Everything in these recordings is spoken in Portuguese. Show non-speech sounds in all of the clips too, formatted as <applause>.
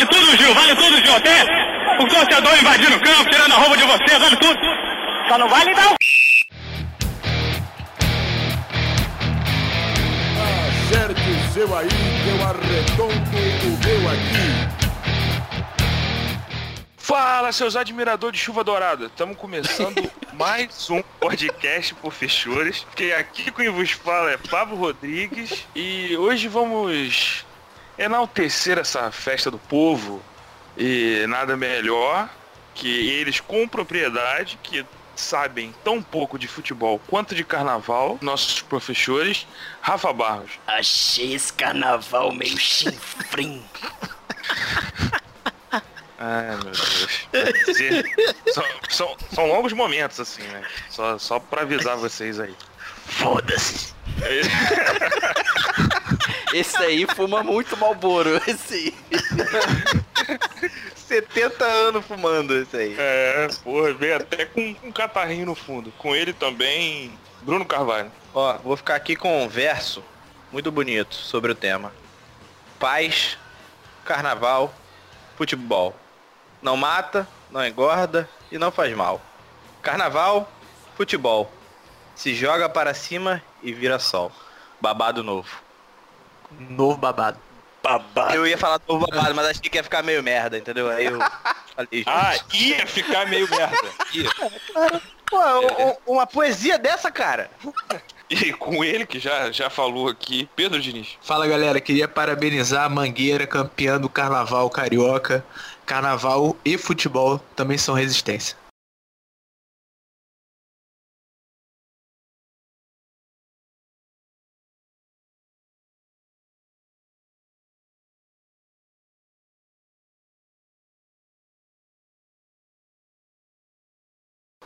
vale tudo, Gil, vale tudo, Gil. Até o torcedor invadindo o campo, tirando a roupa de você, vale tudo. Só não vale não. Acerte o seu aí, que eu arredondo o meu aqui. Fala, seus admiradores de chuva dourada. Estamos começando <laughs> mais um podcast por fechores. Que aqui quem vos fala é Pablo Rodrigues. E hoje vamos enaltecer essa festa do povo. E nada melhor que eles com propriedade, que sabem tão pouco de futebol quanto de carnaval, nossos professores, Rafa Barros. Achei esse carnaval meio <laughs> chinfrim. Ai, meu Deus. São, são, são, longos momentos, assim, né? Só, só pra avisar vocês aí. Foda-se. <laughs> Esse aí fuma muito Malboro, esse <laughs> aí. 70 anos fumando esse aí. É, porra, veio até com um catarrinho no fundo. Com ele também, Bruno Carvalho. Ó, vou ficar aqui com um verso muito bonito sobre o tema. Paz, carnaval, futebol. Não mata, não engorda e não faz mal. Carnaval, futebol. Se joga para cima e vira sol. Babado novo. Novo babado. Babado. Eu ia falar novo babado, mas achei que ia ficar meio merda, entendeu? Aí eu falei. Ah, ia ficar meio merda. Ia. Pô, é. uma poesia dessa, cara. E com ele, que já, já falou aqui, Pedro Diniz. Fala galera, queria parabenizar a Mangueira, campeã do Carnaval Carioca. Carnaval e futebol também são resistência.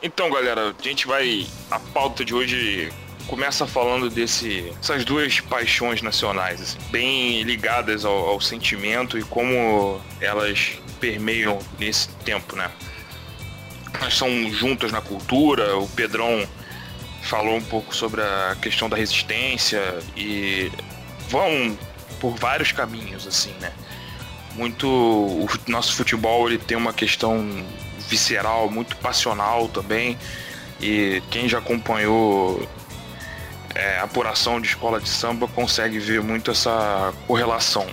Então, galera, a gente vai. A pauta de hoje começa falando desse essas duas paixões nacionais, assim, bem ligadas ao, ao, sentimento e como elas permeiam nesse tempo, né? Elas são juntas na cultura. O Pedrão falou um pouco sobre a questão da resistência e vão por vários caminhos, assim, né? Muito o nosso futebol ele tem uma questão visceral, muito passional também. E quem já acompanhou é, apuração de escola de samba consegue ver muito essa correlação.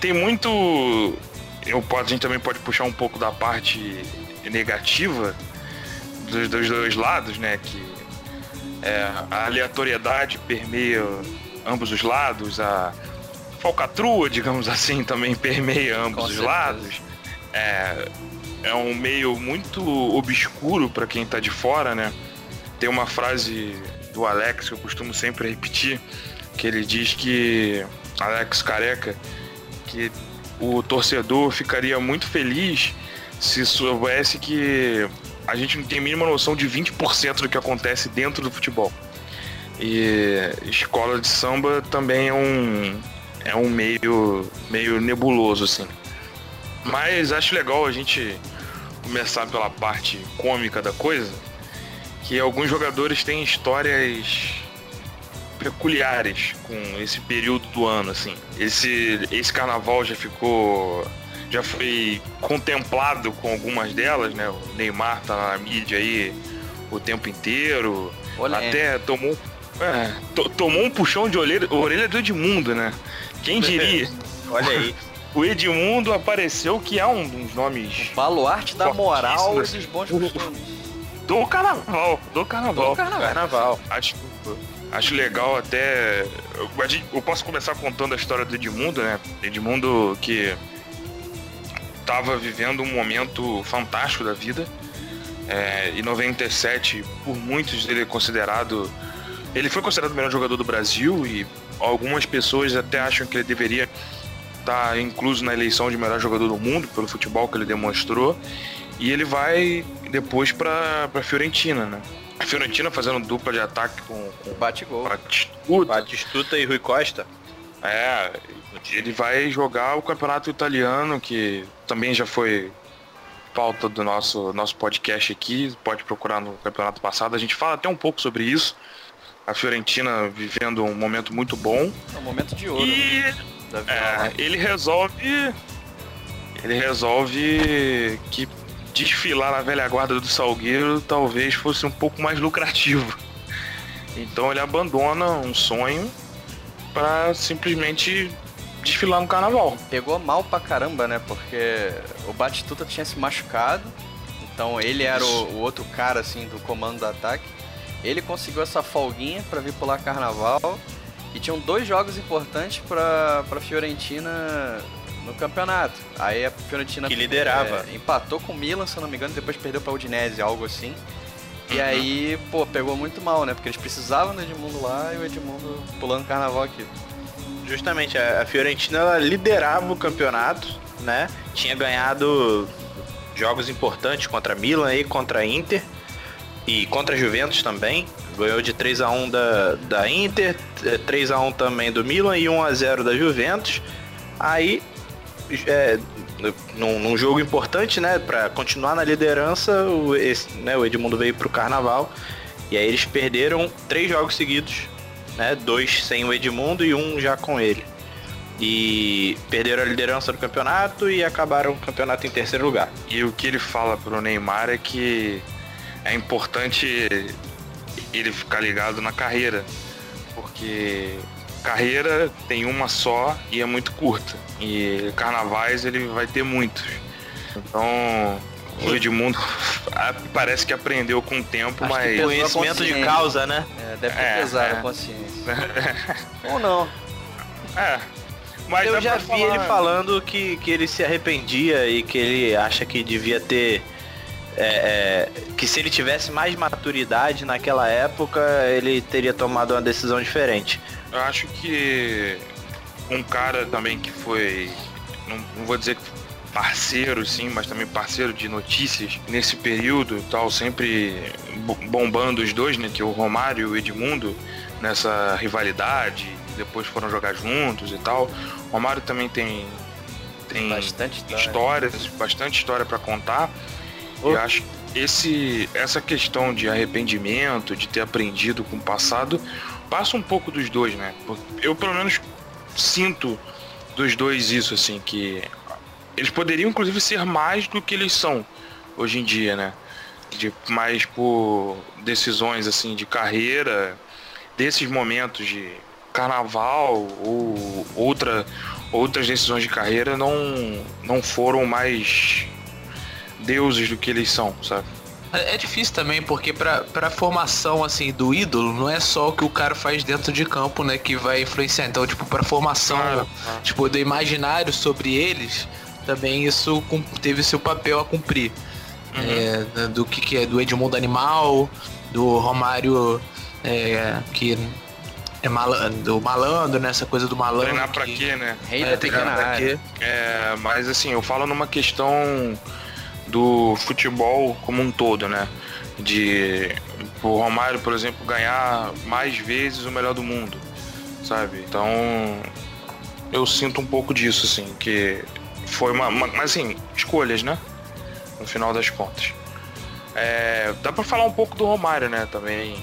Tem muito. Eu, a gente também pode puxar um pouco da parte negativa dos, dos dois lados, né? Que é, a aleatoriedade permeia ambos os lados, a falcatrua, digamos assim, <laughs> também permeia ambos os lados. É, é um meio muito obscuro para quem tá de fora, né? Tem uma frase do Alex que eu costumo sempre repetir, que ele diz que Alex Careca, que o torcedor ficaria muito feliz se soubesse que a gente não tem a mínima noção de 20% do que acontece dentro do futebol. E escola de samba também é um é um meio meio nebuloso assim. Mas acho legal a gente começar pela parte cômica da coisa, que alguns jogadores têm histórias peculiares com esse período do ano, assim. Esse, esse carnaval já ficou. já foi contemplado com algumas delas, né? O Neymar tá na mídia aí o tempo inteiro. Olé. Até tomou. É, to, tomou um puxão de orelha, orelha do Edmundo, né? Quem <laughs> diria? Olha aí o Edmundo apareceu, que é um dos nomes. O baluarte da moral e dos bons costumes. Do carnaval. Do carnaval. Do carnaval. carnaval. Acho, acho legal até. Eu, eu posso começar contando a história do Edmundo, né? Edmundo que estava vivendo um momento fantástico da vida. É, em 97, por muitos, ele é considerado. Ele foi considerado o melhor jogador do Brasil e algumas pessoas até acham que ele deveria está incluso na eleição de melhor jogador do mundo pelo futebol que ele demonstrou. E ele vai depois para a Fiorentina, né? A Fiorentina fazendo dupla de ataque com, com Bate-gol. Batistuta. Batistuta e Rui Costa. É, ele vai jogar o campeonato italiano, que também já foi pauta do nosso, nosso podcast aqui. Pode procurar no campeonato passado. A gente fala até um pouco sobre isso. A Fiorentina vivendo um momento muito bom. É um momento de ouro. E... Né? É, ele resolve. ele resolve que desfilar na velha guarda do Salgueiro talvez fosse um pouco mais lucrativo. Então ele abandona um sonho para simplesmente desfilar no carnaval. Pegou mal pra caramba, né? Porque o Batistuta tinha se machucado. Então ele era o, o outro cara, assim, do comando do ataque. Ele conseguiu essa folguinha pra vir pular carnaval. E tinham dois jogos importantes pra, pra Fiorentina no campeonato. Aí a Fiorentina Que liderava. é, empatou com o Milan, se eu não me engano, depois perdeu pra Udinese, algo assim. E Uhum. aí, pô, pegou muito mal, né? Porque eles precisavam do Edmundo lá e o Edmundo pulando carnaval aqui. Justamente, a a Fiorentina ela liderava o campeonato, né? Tinha ganhado jogos importantes contra Milan e contra Inter. E contra a Juventus também. Ganhou de 3 a 1 da, da Inter, eh, 3 a 1 também do Milan e 1 a 0 da Juventus. Aí, é, num, num jogo importante, né, para continuar na liderança, o, esse, né, o Edmundo veio pro Carnaval. E aí eles perderam três jogos seguidos, né, dois sem o Edmundo e um já com ele. E perderam a liderança do campeonato e acabaram o campeonato em terceiro lugar. E o que ele fala pro Neymar é que é importante ele ficar ligado na carreira, porque carreira tem uma só e é muito curta. E carnavais ele vai ter muitos. Então o Edmundo <laughs> parece que aprendeu com o tempo, Acho mas Conhecimento de causa, né? É, deve ter É, pesado é. a consciência. <laughs> Ou não. é. Mas eu já vi falar- ele falando que, que ele se arrependia e que ele acha que devia ter. É, é, que se ele tivesse mais maturidade naquela época, ele teria tomado uma decisão diferente. Eu acho que um cara também que foi, não, não vou dizer que parceiro sim, mas também parceiro de notícias nesse período, tal, sempre bo- bombando os dois, né, que é o Romário e o Edmundo nessa rivalidade, depois foram jogar juntos e tal. O Romário também tem tem Bastante história. histórias, bastante história para contar. Eu acho que esse, essa questão de arrependimento, de ter aprendido com o passado, passa um pouco dos dois, né? Eu pelo menos sinto dos dois isso, assim, que eles poderiam inclusive ser mais do que eles são hoje em dia, né? De, mais por decisões assim de carreira, desses momentos de carnaval ou outra, outras decisões de carreira não, não foram mais deuses do que eles são, sabe? É é difícil também, porque pra, pra formação, assim, do ídolo, não é só o que o cara faz dentro de campo, né, que vai influenciar. Então, tipo, pra formação, Claro, claro. tipo, do imaginário sobre eles, também isso teve seu papel a cumprir. É, da- do que, que é do Edmundo Animal, do Romário, é, que é malandro, do malandro, né, essa coisa do malandro. Treinar pra que- quê, né? Rei É, da treinar pra quê? É, mas assim, eu falo numa questão do futebol como um todo, né? De o Romário, por exemplo, ganhar mais vezes o melhor do mundo, sabe? Então eu sinto um pouco disso, assim, que foi uma, uma- mas assim, escolhas, né? No final das contas. É, dá pra falar um pouco do Romário, né? Também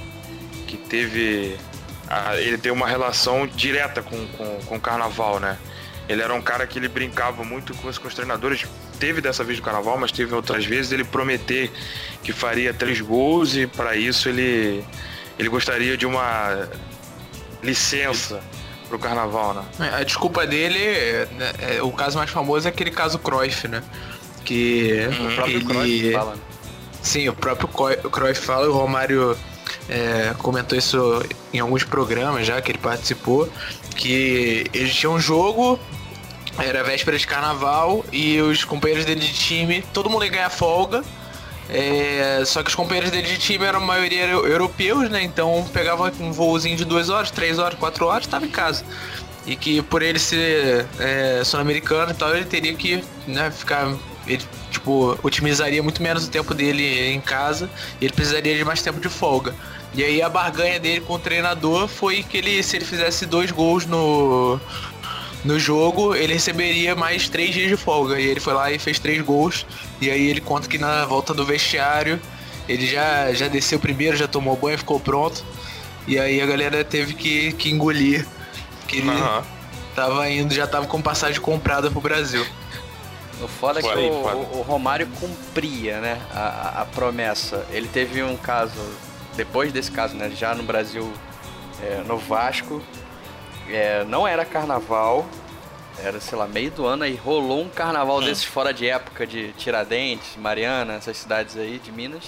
que teve a- ele tem uma relação direta com, com, com o carnaval, né? Ele era um cara que ele brincava muito com os, com os treinadores. Teve dessa vez no carnaval, mas teve outras vezes ele prometer que faria três gols e para isso ele ele gostaria de uma licença pro carnaval, né? É, A desculpa dele, é, né, é, o caso mais famoso é aquele caso Cruyff, né? Que. O próprio ele... Cruyff fala. né? Sim, o próprio Cruyff fala, o Romário é, comentou isso em alguns programas já que ele participou, que eles tinham um jogo, era véspera de carnaval, e os companheiros dele de time, todo mundo ia ganhar folga. é, só que os companheiros dele de time eram a maioria euro- europeus, né? Então pegava um voozinho de duas horas, três horas, quatro horas, estava em casa. E que por ele ser é, sul-americano e tal, ele teria que né, ficar. Ele, tipo, otimizaria muito menos o tempo dele em casa e ele precisaria de mais tempo de folga. E aí a barganha dele com o treinador foi que ele, se ele fizesse dois gols no, no jogo, ele receberia mais três dias de folga. E ele foi lá e fez três gols. E aí ele conta que na volta do vestiário ele já, já desceu primeiro, já tomou banho, ficou pronto. E aí a galera teve que, que engolir que ele Aham. tava indo, já tava com passagem comprada pro Brasil. O foda é que aí, o, o- o Romário cumpria, né, a, a- a promessa. Ele teve um caso, depois desse caso, né, já no Brasil, é, no Vasco, é, não era carnaval, era, sei lá, meio do ano, aí rolou um carnaval Hum. desses fora de época de Tiradentes, Mariana, essas cidades aí de Minas.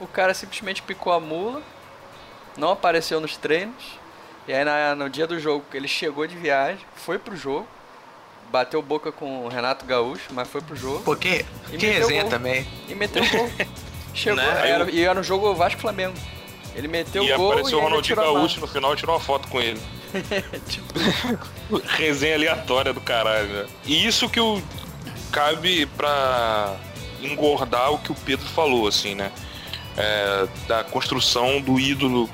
O cara simplesmente picou a mula, não apareceu nos treinos, e aí na- no dia do jogo ele chegou de viagem, foi pro jogo, bateu boca com o Renato Gaúcho, mas foi pro jogo Pô, que, E que meteu resenha gol. também. e meteu o gol. <laughs> Chegou, Né? era, e era no jogo Vasco-Flamengo. Ele meteu E o gol apareceu e o ainda Ronaldinho Gaúcho no final e tirou uma foto com ele. Tipo, <laughs> Resenha aleatória do caralho, né? E isso que o cabe pra engordar o que o Pedro falou, assim, né? É, da construção do ídolo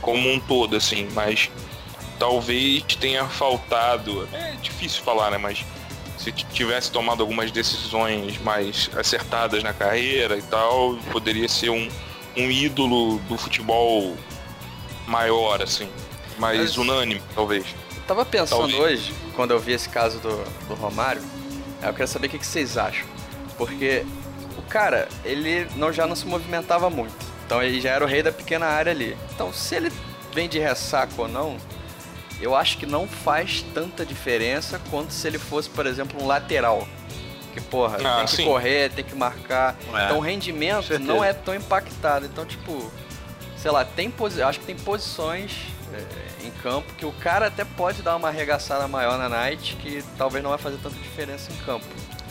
como um todo, assim, mas talvez tenha faltado. É difícil falar, né? Mas se tivesse tomado algumas decisões mais acertadas na carreira e tal, poderia ser um, um ídolo do futebol maior, assim. Mais Mas- unânime, talvez. eu tava pensando Talvez. hoje, quando eu vi esse caso do, do Romário, eu quero saber o que, que vocês acham. Porque o cara, ele não, já não se movimentava muito. Então ele já era o rei da pequena área ali. Então se ele vem de ressaca ou não, eu acho que não faz tanta diferença quanto se ele fosse, por exemplo, um lateral. Que, porra, Ah, tem que sim. correr, tem que marcar. É, então o rendimento não é tão impactado. Então, tipo, sei lá, tem posi acho que tem posições é, em campo que o cara até pode dar uma arregaçada maior na night que talvez não vai fazer tanta diferença em campo.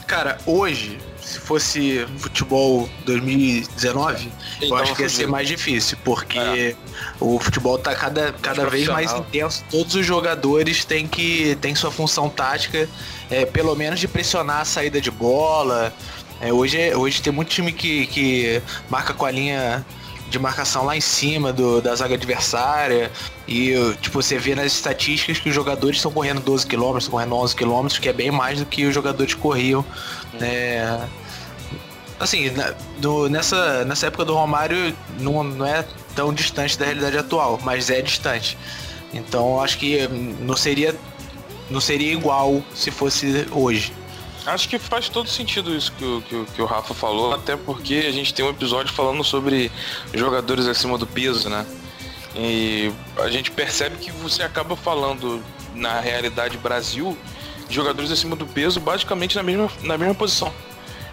Cara, hoje, se fosse futebol 2019, eu Então, acho que ia ser mais difícil, porque o futebol tá cada, cada vez mais intenso. Todos os jogadores têm que têm sua função tática, é, pelo menos de pressionar a saída de bola. É, hoje, hoje tem muito time que, que marca com a linha de marcação lá em cima do, da zaga adversária. E, tipo, você vê nas estatísticas que os jogadores estão correndo 12 km, estão correndo 11 km, que é bem mais do que os jogadores corriam. É, assim, na- do- nessa, nessa época do Romário não, não é tão distante da realidade atual, mas é distante. Então acho que hum, não seria, não seria igual se fosse hoje. Acho que faz todo sentido isso que o, que, o- que o Rafa falou, até porque a gente tem um episódio falando sobre jogadores acima do peso, né? E a gente percebe que você acaba falando na realidade Brasil de jogadores acima do peso basicamente na mesma, na mesma posição.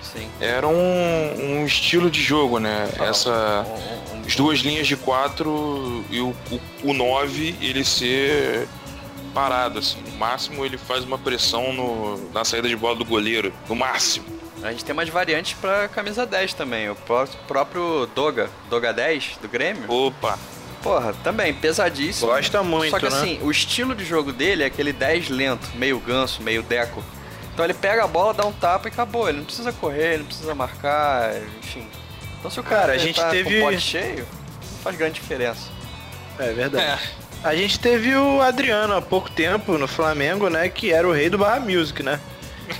Sim. Era um, um estilo de jogo, né? Essa. Um- um- As duas linhas de quatro e o, o, o 9 ele ser parado, assim. No máximo ele faz uma pressão no, na saída de bola do goleiro. No máximo. A gente tem umas variantes pra camisa 10 também. O pró- próprio Doga, Doga 10 do Grêmio. Opa! Porra, também pesadíssimo. Gosta muito, Só que né? assim, o estilo de jogo dele é aquele 10 lento, meio ganso, meio deco. Então ele pega a bola, dá um tapa e acabou. Ele não precisa correr, ele não precisa marcar, enfim. Então se o cara, Cara, a gente tá teve- com o pote cheio, não faz grande diferença. É verdade. A gente teve o Adriano há pouco tempo no Flamengo, né? Que era o rei do Barra Music, né?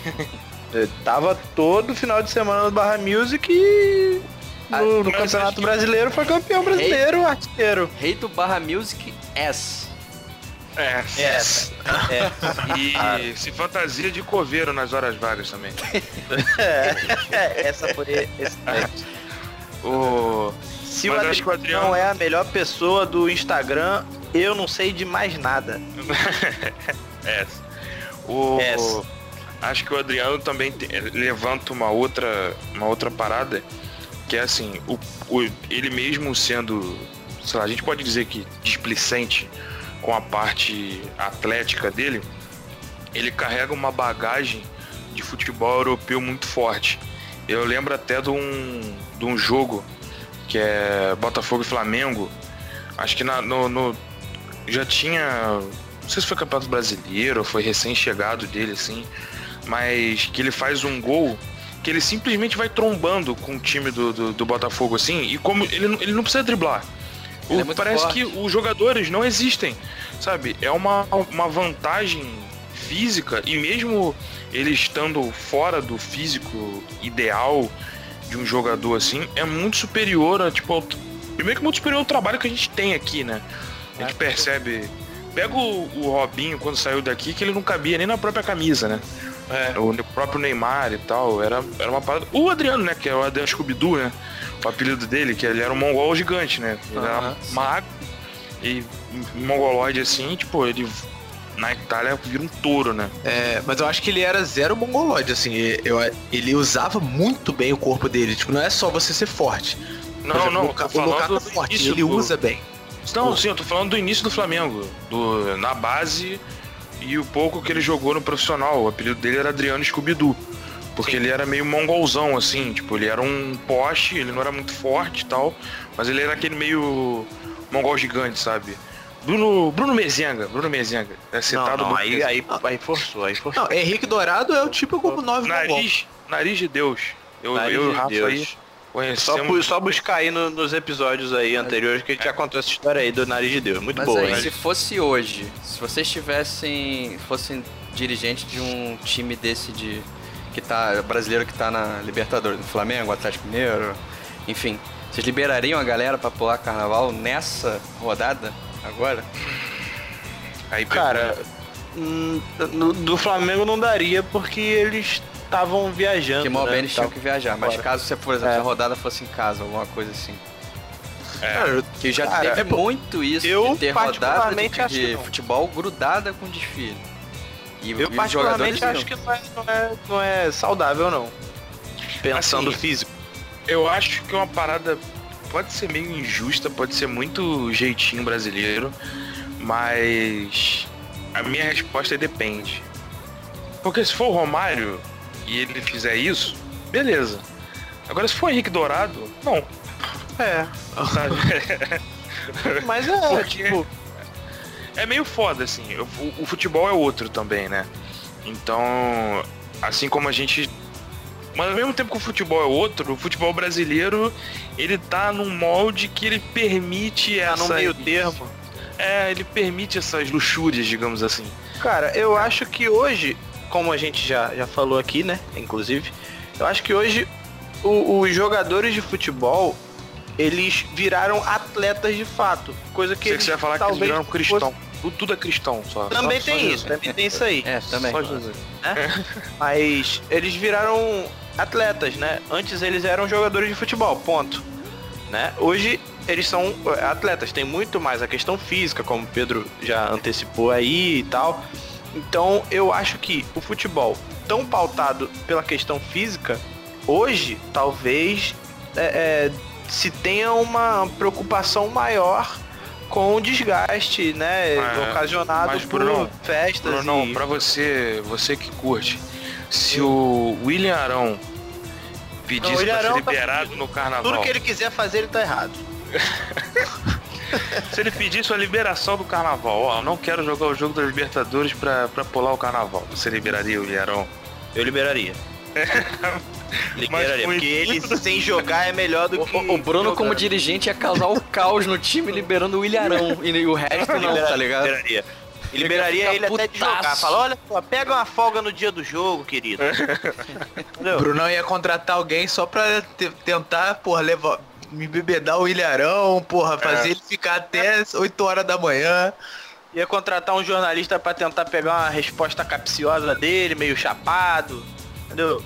<laughs> Ele tava todo final de semana no Barra Music e no, no acho Campeonato Brasileiro foi campeão brasileiro, artilheiro. Rei do Barra Music S. É. Essa. É. <laughs> E se fantasia de coveiro nas horas vagas também. <laughs> É, essa foi excelente. O... Se Mas o que o Adriano Adriano- não é a melhor pessoa do Instagram, eu não sei de mais nada. <laughs> É. O... Essa. Acho que o Adriano também te- levanta uma outra, uma outra parada, que é assim, o, o- ele mesmo sendo, sei lá, a gente pode dizer que displicente com a parte atlética dele, ele carrega uma bagagem de futebol europeu muito forte. Eu lembro até de um, de um jogo que é Botafogo e Flamengo. Acho que na- no, no- já tinha. Não sei se foi Campeonato Brasileiro foi recém-chegado dele, assim. Mas que ele faz um gol que ele simplesmente vai trombando com o time do, do, do Botafogo, assim. E como ele, não- ele não precisa driblar. O- é parece forte. que os jogadores não existem, sabe? É uma, uma vantagem física e mesmo ele estando fora do físico ideal de um jogador assim, é muito superior a, tipo, ao- primeiro que muito superior ao trabalho que a gente tem aqui, né? A gente percebe. Pega o, o Robinho quando saiu daqui, que ele não cabia nem na própria camisa, né? É. O próprio Neymar e tal, era, era uma parada. O Adriano, né? Que é o Adriano Scooby-Doo, né? O apelido dele, que ele era um mongol gigante, né? Ele era sim. magro e mongoloide assim, tipo, ele na Itália vira um touro, né? É, mas eu acho que ele era zero mongoloide, assim. Eu, ele usava muito bem o corpo dele. Tipo, não é só você ser forte. Não, exemplo, não, o Luka- o Lukaku é forte, início ele do- usa bem. Não, sim, eu tô falando do início do Flamengo, do, na base e o pouco que ele jogou no profissional. O apelido dele era Adriano Scooby-Doo. Porque ele era meio mongolzão, assim, tipo, ele era um poste, ele não era muito forte e tal, mas ele era aquele meio mongol gigante, sabe? Bruno, Bruno Mezenga, Bruno Mezenga. É Não, citado não, Bruno aí, Mezenga. aí, aí forçou, aí forçou. Não, Henrique Dourado é o típico 9 mongol. Nariz, nariz de Deus. Eu, Nariz eu e o de Rafa Deus. aí Só, conhecemos. bu- só buscar aí no- nos episódios aí anteriores que a gente já contou essa história aí do nariz de Deus. Muito Mas boa, aí, se fosse hoje, se vocês tivessem. fossem dirigente de um time desse de. que tá. brasileiro que tá na Libertadores, do Flamengo, Atlético Mineiro, enfim. Vocês liberariam a galera pra pular carnaval nessa rodada? Agora? Aí Cara, hum, no- do Flamengo não daria porque eles estavam viajando. Que mal né, bem eles tinham que viajar. Mas caso você, por exemplo, É. se a rodada fosse em casa, alguma coisa assim. É. Que já Cara, teve é muito isso eu de ter rodada de, de futebol grudada com desfile. E, Eu e particularmente jogadores acho que não é, não, é, não é saudável, não. Pensando Assim, físico. Eu acho que é uma parada pode ser meio injusta, pode ser muito jeitinho brasileiro, mas a minha resposta é depende. Porque se for o Romário e ele fizer isso, beleza. Agora se for o Henrique Dourado, não. É. <laughs> Mas é, Porque- tipo, é meio foda, assim. O, o futebol é outro também, né? Então, assim como a gente. Mas ao mesmo tempo que o futebol é outro, o futebol brasileiro, ele tá num molde que ele permite tá essa. no meio termo. É, ele permite essas luxúrias, digamos assim. Cara, eu acho que hoje, como a gente já, já falou aqui, né? Inclusive, eu acho que hoje o- os jogadores de futebol eles viraram atletas de fato. Coisa que Sei que eles você vai falar que eles talvez viraram cristão. Tudo, tudo é cristão, só. Também Só- só tem Jesus. isso, também tem isso aí. É, também. Só Jesus. Mas eles viraram atletas, né? Antes eles eram jogadores de futebol, ponto. Né? Hoje eles são eh, atletas, tem muito mais a questão física, como o Pedro já antecipou aí e tal. Então eu acho que o futebol, tão pautado pela questão física, hoje talvez é, é, se tenha uma preocupação maior com o desgaste, né? É, ocasionado por Bruno, festas Bruno, e... pra você, você que curte, se o William Arão pedisse Não, o William pra ser Arão tá liberado no carnaval, Tudo que ele quiser fazer, ele tá errado. <laughs> se ele pedisse a liberação do carnaval, ó, não quero jogar o jogo da Libertadores pra, pra pular o carnaval, você liberaria o William Arão? Eu liberaria. <laughs> liberaria, foi porque ele sem jogar é melhor do que. O, o Bruno, como dirigente, ia causar o caos no time liberando o Ilharão. E o resto não, Liberaria, tá ligado? Liberaria. E liberaria ele até de putaço. jogar. Fala, olha só, pega uma folga no dia do jogo, querido. <laughs> Entendeu? O Brunão ia contratar alguém só pra te- tentar, porra, levar. Me bebedar o ilharão, porra, fazer ele ficar até 8 horas da manhã. Ia contratar um jornalista pra tentar pegar uma resposta capciosa dele, meio chapado. Entendeu?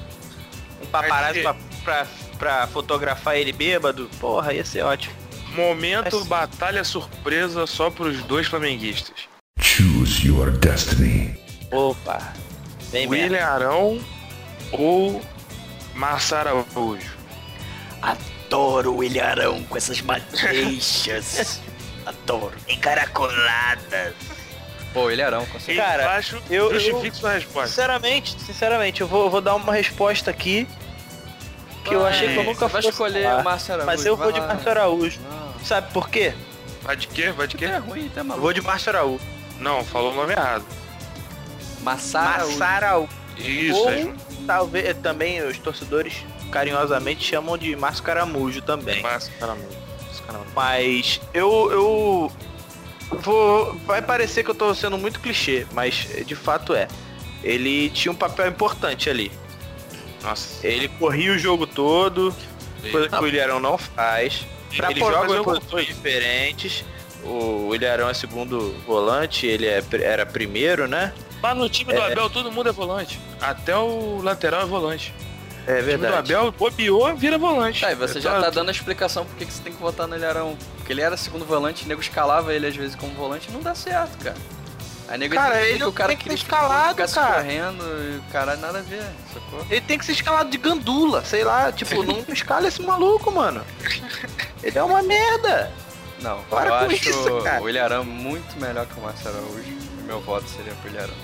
Um paparazzi pra, pra, pra fotografar ele bêbado. Porra, ia ser ótimo. Momento Mas- batalha surpresa só pros dois flamenguistas. Choose your destiny. Opa. Bem mesmo. William Arão ou Márcio Araújo? Adoro o ilharão com essas madeixas. <laughs> Adoro. Encaracoladas. Pô, Ilharão, com certeza. Cara, Embaixo, eu- justifique sua resposta. Sinceramente, sinceramente, eu vou, eu vou dar uma resposta aqui que eu Vai, achei que eu nunca fosse escolher falar, Márcio Araújo. Mas eu vou de. Márcio Araújo. Não. Sabe por quê? Vai de quê? Vai de quê? é ruim, tá Eu maluco. vou de Márcio Araújo. Não, falou o nome errado. Massara Araújo. Isso, Ou- é Talvez eh, também os torcedores carinhosamente chamam de Márcio Caramujo também. Márcio Mas eu, eu vou. Vai parecer que eu tô sendo muito clichê, mas eh, de fato é. Ele tinha um papel importante ali. Nossa. Ele corria o jogo todo, coisa que o Ilharão não faz. Pra ele joga em posições diferentes. O Ilharão é segundo volante, ele é, era primeiro, né? Lá no time do Abel todo mundo é volante. Até o lateral é volante. É O time do verdade. Abel, bobeou, vira volante. Tá, e você já Então, tá dando a explicação por que você tem que votar no Ilharão. Porque ele era segundo volante, o nego escalava ele às vezes como volante e não dá certo, cara. Aí nego Cara, ele que o cara tem que ser queria escalado, ficar se cara. correndo e o cara nada a ver, sacou? Ele tem que ser escalado de gandula, sei lá, tipo, <laughs> não escala esse maluco, mano. Ele é uma merda. Não, Para eu com acho isso, cara. o Ilharão muito melhor que o Márcio Araújo. Meu voto seria pro Ilharão.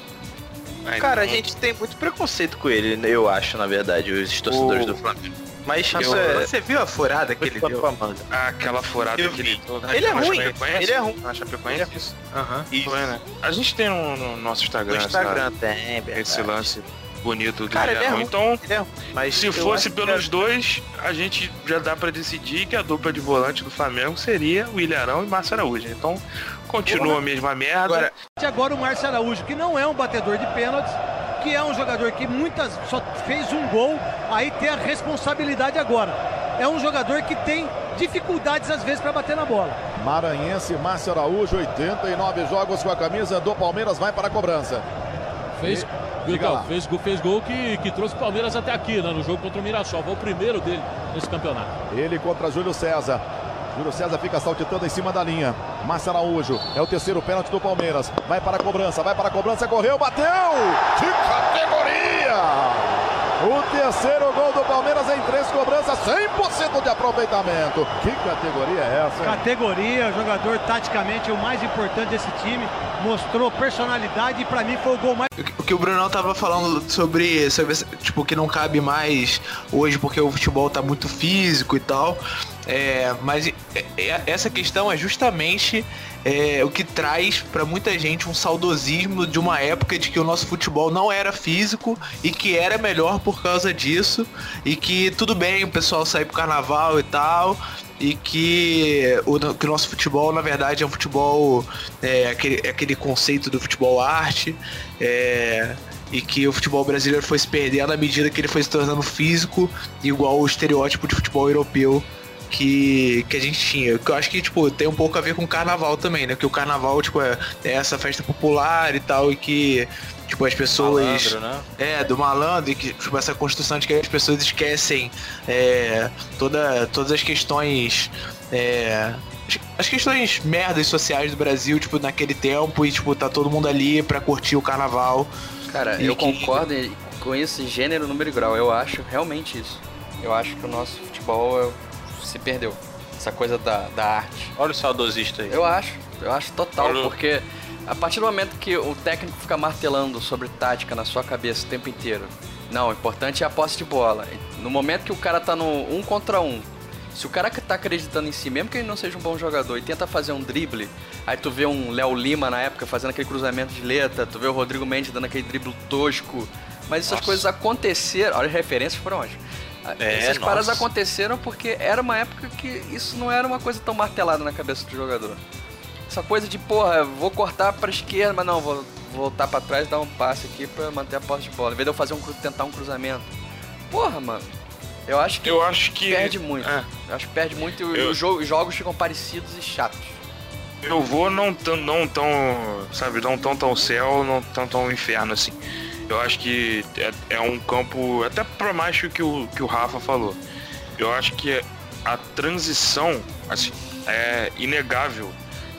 Cara, a não- gente tem muito preconceito com ele, eu acho, na verdade, os torcedores O- do Flamengo. Mas Eu- isso é... Você viu a furada que ele deu? manga. Aquela furada Eu que ele deu Ele é ruim, ele é ruim. Na Chapecoense? Isso. Aham. Isso. Foi, né? A gente tem no, no nosso No Instagram, Instagram sabe? tem, verdade. esse lance bonito do Cara, ele é ruim. Então, Ele é ruim, Mas se fosse que pelos dois, a gente já dá pra decidir que a dupla de volante do Flamengo seria o Ilharão e Márcio Araújo. Então, continua a mesma merda. Agora, E agora o Márcio Araújo, que não é um batedor de pênaltis, que é um jogador que muitas só fez um gol, aí tem a responsabilidade agora. É um jogador que tem dificuldades às vezes para bater na bola. Maranhense, Márcio Araújo, 89 jogos com a camisa do Palmeiras, vai para a cobrança. Fez, E- viu, diga fez, gol- fez gol que, que trouxe o Palmeiras até aqui, né? No jogo contra o Mirassol. Foi o primeiro dele nesse campeonato. Ele contra Júlio César. Júlio César fica saltitando em cima da linha. Márcio Araújo é o terceiro pênalti do Palmeiras. Vai para a cobrança, vai para a cobrança, correu, bateu! Que categoria! O terceiro gol do Palmeiras em três cobranças, 100% de aproveitamento. Que categoria é essa? hein? Categoria, jogador taticamente o mais importante desse time, mostrou personalidade e para mim foi o gol mais O que o Brunão tava falando sobre, sobre tipo, que não cabe mais hoje porque o futebol tá muito físico e tal. É, mas é- é- essa questão é justamente é, o que traz pra muita gente um saudosismo de uma época de que o nosso futebol não era físico e que era melhor por causa disso. E que tudo bem o pessoal sair pro carnaval e tal e que o, que nosso futebol na verdade é um futebol é, aquele, é aquele conceito do futebol arte é, e que o futebol brasileiro foi se perdendo à medida que ele foi se tornando físico igual o estereótipo de futebol europeu que, que a gente tinha. Que eu acho que, tipo, tem um pouco a ver com o carnaval também, né? Que o carnaval, tipo, é, é essa festa popular e tal, e que, tipo, as pessoas. Malandro, né? É, do malandro, e que, tipo, essa construção de que as pessoas esquecem é, toda, todas as questões. É, as- questões merdas sociais do Brasil, tipo, naquele tempo, e, tipo, tá todo mundo ali pra curtir o carnaval. Cara, eu que- concordo com esse gênero, número e grau. Eu acho realmente isso. Eu acho que o nosso futebol é- se perdeu. Essa coisa da, da arte. Olha o saudosista aí. Eu acho, eu acho total, Olha- porque a partir do momento que o técnico fica martelando sobre tática na sua cabeça o tempo inteiro, não, o importante é a posse de bola. No momento que o cara tá no um contra um, se o cara que tá acreditando em si, mesmo que ele não seja um bom jogador, e tenta fazer um drible, aí tu vê um Léo Lima na época fazendo aquele cruzamento de letra, tu vê o Rodrigo Mendes dando aquele drible tosco, mas essas Nossa. coisas aconteceram, olha as referências foram onde? É, Essas nossa. paradas aconteceram porque era uma época que isso não era uma coisa tão martelada na cabeça do jogador. Essa coisa de, porra, vou cortar pra esquerda, mas não, vou voltar pra trás e dar um passe aqui pra manter a posse de bola. Em vez de eu fazer um, tentar um cruzamento. Porra, mano. Eu acho que Eu acho que. perde muito. É, Eu acho que perde muito e Eu- os jogos ficam parecidos e chatos. eu vou não tão, não tão, sabe, não tão tão céu, não tão tão inferno assim. Eu acho que é, é um campo, até pra mais que o que o Rafa falou. Eu acho que a transição, assim, é inegável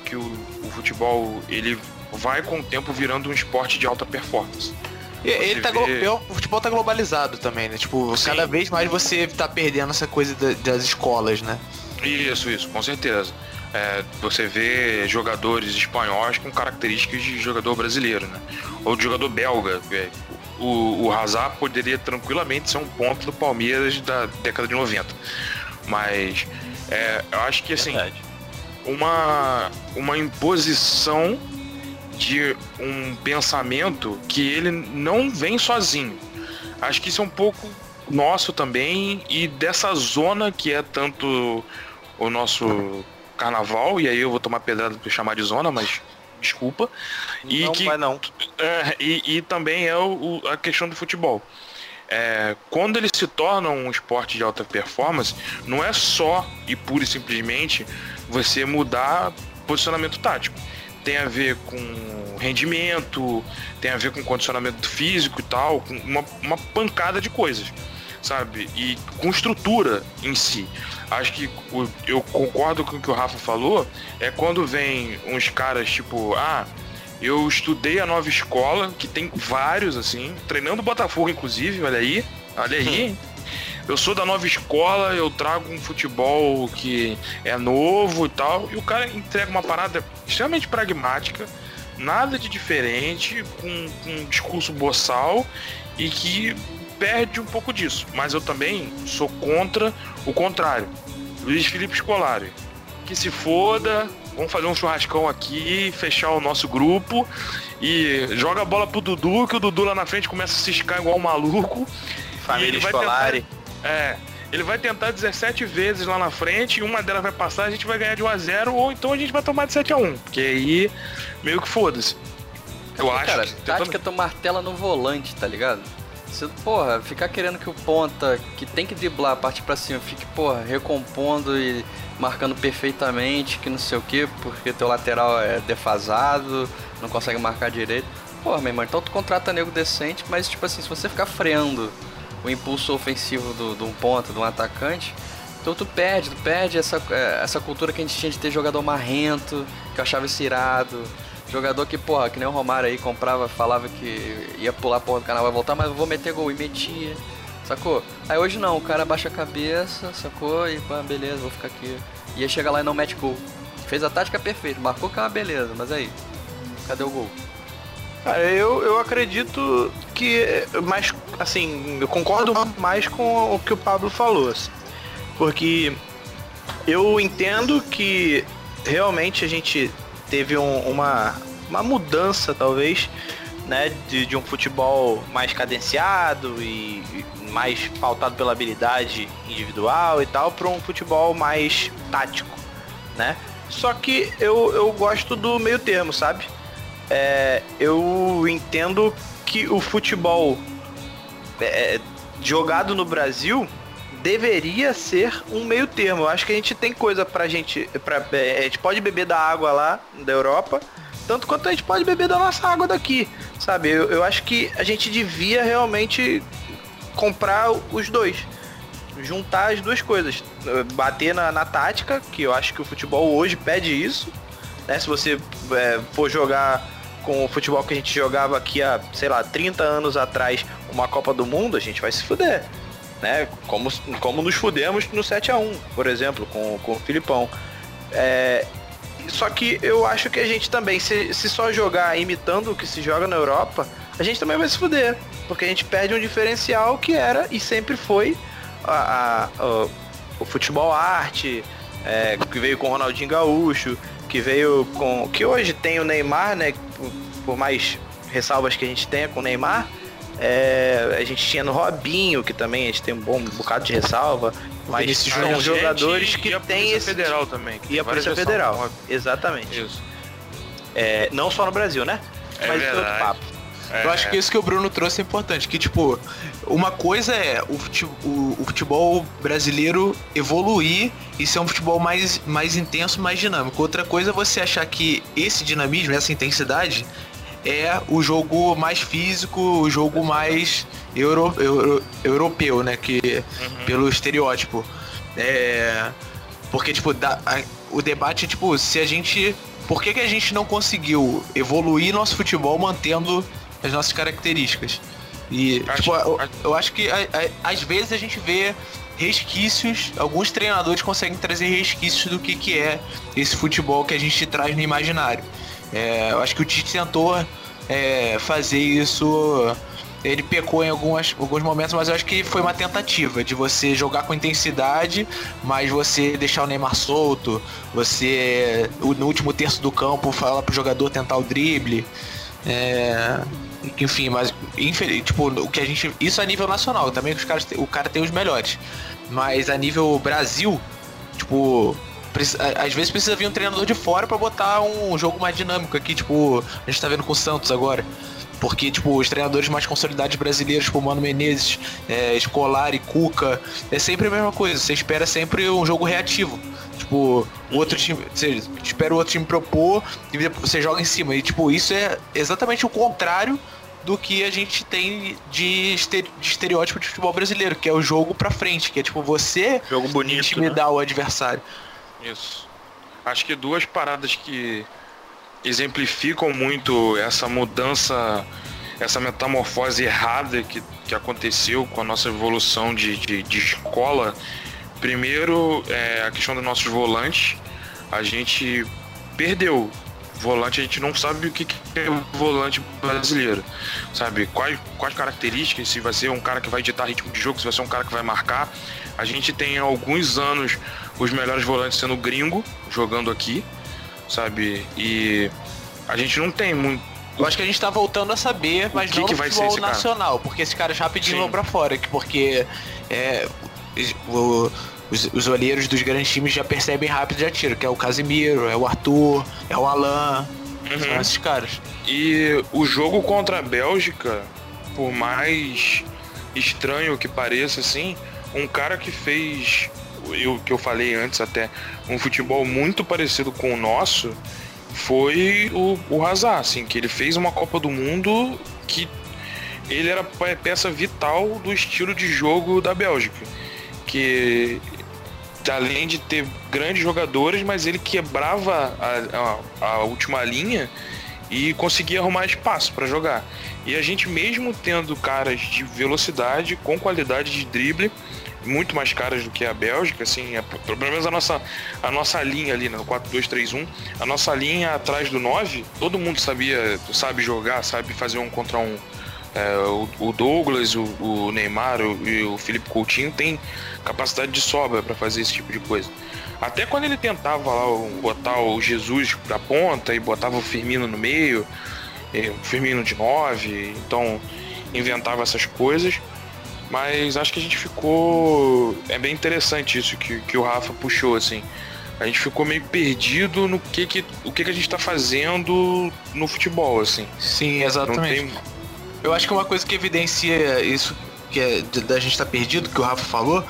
que o, o futebol ele vai com o tempo virando um esporte de alta performance. Ele tá, vê- glo- o futebol tá globalizado também, né? Tipo, Sim. cada vez mais você tá perdendo essa coisa da- das escolas, né? Isso, isso, com certeza. É, você vê jogadores espanhóis com características de jogador brasileiro, né? Ou de jogador belga. é, O, o Hazard poderia tranquilamente ser um ponto do Palmeiras da década de 90. Mas é, eu acho que assim, Verdade. uma, uma imposição de um pensamento que ele não vem sozinho. Acho que isso é um pouco nosso também e dessa zona que é tanto o nosso carnaval, e aí eu vou tomar pedrada por chamar de zona, mas desculpa. E não que vai não. é, e, e também é o, o- a questão do futebol. É, quando ele se torna um esporte de alta performance, não é só e pura e simplesmente você mudar posicionamento tático. tem a ver com rendimento, tem a ver com condicionamento físico e tal, com uma, uma pancada de coisas, sabe? E com estrutura em si. Acho que o- eu concordo com o que o Rafa falou, é quando vem uns caras tipo, ah, eu estudei a nova escola, que tem vários assim, treinando o Botafogo inclusive, olha aí, olha aí. Eu sou da nova escola, eu trago um futebol que é novo e tal, e o cara entrega uma parada extremamente pragmática, nada de diferente, com, com um discurso boçal e que perde um pouco disso. Mas eu também sou contra o contrário. Luiz Felipe Scolari, que se foda, vamos fazer um churrascão aqui, fechar o nosso grupo e joga a bola pro Dudu, que o Dudu lá na frente começa a ciscar igual um maluco. Família ele Scolari. tentar- é, ele vai tentar 17 vezes lá na frente e uma delas vai passar, a gente vai ganhar de 1 a 0 ou então a gente vai tomar de 7 a 1 porque aí meio que foda-se. Eu acho Cara, que tática tu martela no volante, tá ligado? Se, porra, ficar querendo que o ponta, que tem que driblar, partir pra cima, fique, porra, recompondo e marcando perfeitamente, que não sei o que, porque teu lateral é defasado, não consegue marcar direito. Porra, meu irmão, então tu contrata nego decente, mas tipo assim, se você ficar freando o impulso ofensivo do- de um ponta, de um atacante, então tu perde, tu perde essa, é, essa cultura que a gente tinha de ter jogador marrento, que eu achava isso irado. Jogador que, porra, que nem o Romário aí comprava, falava que ia pular a porra do canal, vai voltar, mas eu vou meter gol e metia. Sacou? Aí hoje não, o cara baixa a cabeça, sacou? E pá, beleza, vou ficar aqui. E aí chega lá e não mete gol. Fez a tática perfeita, marcou que é uma beleza, mas aí, cadê o gol? Eu, eu acredito que, mas assim, eu concordo mais com o que o Pablo falou, assim. porque eu entendo que realmente a gente teve um- uma, uma mudança, talvez, né, de, de um futebol mais cadenciado e e mais pautado pela habilidade individual e tal, para um futebol mais tático, né? Só que eu, eu gosto do meio termo, sabe? É, eu entendo que o futebol é, jogado no Brasil deveria ser um meio termo. Eu acho que a gente tem coisa pra gente. Pra, é, a gente pode beber da água lá da Europa, tanto quanto a gente pode beber da nossa água daqui. Sabe? Eu, eu acho que a gente devia realmente comprar os dois. Juntar as duas coisas. Bater na, na tática, que eu acho que o futebol hoje pede isso. Né? Se você é, for jogar com o futebol que a gente jogava aqui há, sei lá, 30 anos atrás, uma Copa do Mundo, a gente vai se fuder. Né? Como, como nos fudemos no 7 a 1 por exemplo, com, com o Filipão. É, só que eu acho que a gente também, se, se só jogar imitando o que se joga na Europa, a gente também vai se fuder. Porque a gente perde um diferencial que era e sempre foi a, a- o, o futebol arte, é, que veio com o Ronaldinho Gaúcho, que veio com. que hoje tem o Neymar, né? Por, por mais ressalvas que a gente tenha com o Neymar. É, a gente tinha no Robinho, que também a gente tem um bom bocado de ressalva. Mas Vinícius são jogadores Gente, que e Polícia esse. Federal também. que E a tem Polícia Federal. Exatamente. Isso. É, não só no Brasil, né? É Mas é outro verdade. papo. Eu acho que isso que o Bruno trouxe é importante, que tipo, uma coisa é o fute- o- o futebol brasileiro evoluir e ser um futebol mais, mais intenso, mais dinâmico. Outra coisa é você achar que esse dinamismo, essa intensidade, é o jogo mais físico, o jogo mais euro, euro- europeu, né? Que, Pelo estereótipo. É, porque, tipo, dá- a- o debate é, tipo, se a gente. Por que, que a gente não conseguiu evoluir nosso futebol mantendo as nossas características? E, Acho- tipo, eu, eu acho que a- a- às vezes a gente vê resquícios, alguns treinadores conseguem trazer resquícios do que, que é esse futebol que a gente traz no imaginário. É, eu acho que o Tite tentou é, fazer isso. Ele pecou em algumas, alguns momentos, mas eu acho que foi uma tentativa de você jogar com intensidade, mas você deixar o Neymar solto, você no último terço do campo falar pro jogador tentar o drible. É, enfim, mas infeliz, tipo, o que a gente. Isso a nível nacional, também os caras, o cara tem os melhores. Mas a nível Brasil, tipo, às vezes precisa vir um treinador de fora pra botar um jogo mais dinâmico aqui, tipo, a gente tá vendo com o Santos agora. Porque, tipo, os treinadores mais consolidados brasileiros, tipo Mano Menezes, é, Escolar e Cuca, é sempre a mesma coisa. Você espera sempre um jogo reativo. Tipo, o outro time. Você espera o outro time propor e você joga em cima. E, tipo, isso é exatamente o contrário do que a gente tem de, estere- de estereótipo de futebol brasileiro, que é o jogo pra frente, que é tipo você Jogo bonito, intimidar o adversário. Isso. Acho que duas paradas que exemplificam muito essa mudança, essa metamorfose errada que, que aconteceu com a nossa evolução de, de, de escola. Primeiro, é a questão dos nossos volantes. A gente perdeu. Volante, a gente não sabe o que que é o volante brasileiro. Sabe? Quais, quais características, se vai ser um cara que vai ditar ritmo de jogo, se vai ser um cara que vai marcar. A gente tem alguns anos os melhores volantes sendo gringo, jogando aqui, sabe? E a gente não tem muito. Eu acho que a gente tá voltando a saber, mas que não que no vai futebol esse cara? nacional, porque esses caras rapidinho Sim. vão pra fora, que- porque é, o- os, os olheiros dos grandes times já percebem rápido e já tiram, que é o Casimiro, é o Arthur, é o Alan, são esses caras. E o jogo contra a Bélgica, por mais estranho que pareça, assim, um cara que fez, o que eu falei antes até, um futebol muito parecido com o nosso, foi o, o Hazard, assim, que ele fez uma Copa do Mundo que ele era pe- peça vital do estilo de jogo da Bélgica. Que além de ter grandes jogadores, mas ele quebrava a, a- a última linha e conseguia arrumar espaço para jogar. E a gente mesmo tendo caras de velocidade, com qualidade de drible, muito mais caras do que a Bélgica, assim, é, pelo menos a nossa, a nossa linha ali no 4-2-3-1, a nossa linha atrás do 9, todo mundo sabia, sabe jogar, sabe fazer um contra um. É, o, o Douglas, o, o Neymar o- e o Felipe Coutinho tem capacidade de sobra para fazer esse tipo de coisa. Até quando ele tentava lá botar o Jesus pra ponta e botava o Firmino no meio, o Firmino de 9, então inventava essas coisas. Mas acho que a gente ficou. É bem interessante isso que, que o Rafa puxou, assim. A gente ficou meio perdido no que, que, o que, que a gente tá fazendo no futebol, assim. Sim, exatamente. tem. Eu acho que uma coisa que evidencia isso que é da gente estar perdido, que o Rafa falou,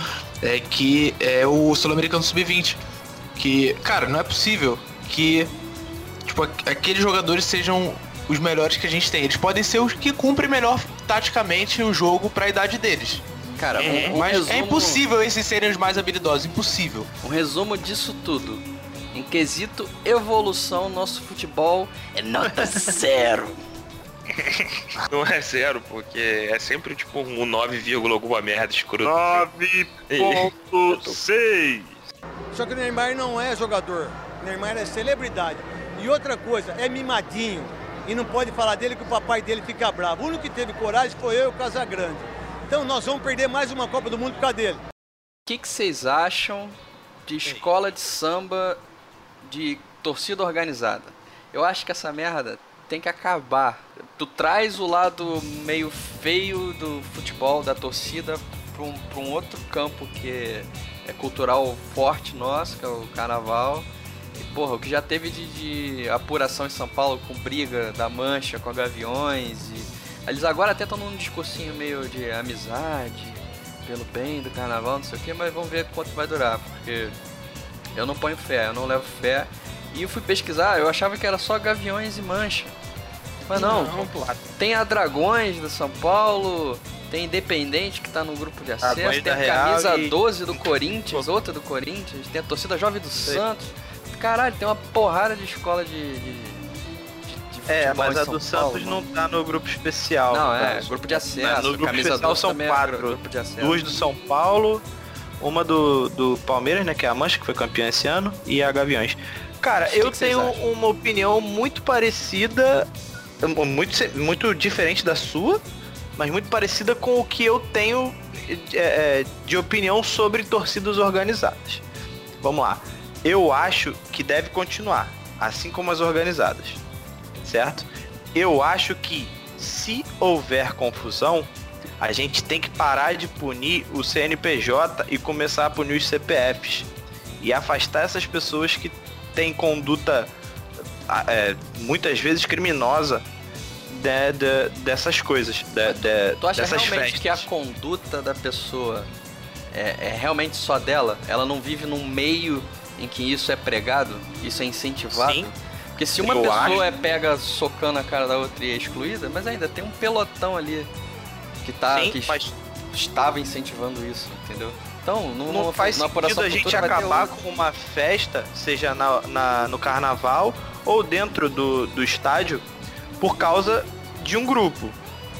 é que é o Sul-Americano Sub-20. Que, cara, não é possível que tipo, aqu- aqueles jogadores sejam os melhores que a gente tem. Eles podem ser os que cumprem melhor taticamente o jogo para a idade deles. Cara, um, um Mas resumo, é impossível esses serem os mais habilidosos, impossível. Um resumo disso tudo. Em quesito evolução, nosso futebol é nota <laughs> zero. <laughs> Não é zero, porque é sempre tipo um 9, alguma merda escroto. 9.6. <laughs> Só que o Neymar não é jogador. O Neymar é celebridade. E outra coisa, é mimadinho. E não pode falar dele que o papai dele fica bravo. O único que teve coragem foi eu e o Casagrande. Então nós vamos perder mais uma Copa do Mundo por causa dele. O que, que vocês acham de escola de samba de torcida organizada? Eu acho que essa merda tem que acabar. Tu traz o lado meio feio do futebol, da torcida, pra um, pra um outro campo que é cultural forte nosso, que é o carnaval. E, porra, o que já teve de, de apuração em São Paulo com briga da mancha com a Gaviões. E, eles agora até estão num discursinho meio de amizade, pelo bem do carnaval, não sei o que, mas vamos ver quanto vai durar, porque eu não ponho fé, eu não levo fé. E eu fui pesquisar, eu achava que era só Gaviões e Mancha. Mas não, tem a Dragões do São Paulo, tem Independente que tá no grupo de acesso, Dragões tem a Real camisa e- 12 do Corinthians, outra do Corinthians, tem a torcida jovem do Santos. Caralho, tem uma porrada de escola de. de, de- de É, mas a do Paulo, Santos mano. não tá no grupo especial. Não, no é, grupo de acesso. No grupo especial 12 são é quatro. acesso. Duas do São Paulo, uma do, do Palmeiras, né? Que é a Mancha, que foi campeã esse ano, e a Gaviões. Cara, que eu que tenho uma opinião muito parecida, muito, muito diferente da sua, mas muito parecida com o que eu tenho é, é, de opinião sobre torcidas organizadas. Vamos lá. Eu acho que deve continuar, assim como as organizadas, certo? Eu acho que se houver confusão, a gente tem que parar de punir o CNPJ e começar a punir os CPFs e afastar essas pessoas que têm conduta ah, é, muitas vezes criminosa né, de- dessas coisas, de- de- Tu acha dessas realmente festas. que a conduta da pessoa é, é realmente só dela? Ela não vive num meio em que isso é pregado? Isso é incentivado? Sim. Porque se uma Eu pessoa acho. é pega socando a cara da outra e é excluída, mas ainda tem um pelotão ali que tá Sim, que mas estava incentivando isso, entendeu? Então, não, não faz na sentido a gente acabar com uma festa, seja na, na- no carnaval ou dentro do, do estádio, por causa de um grupo,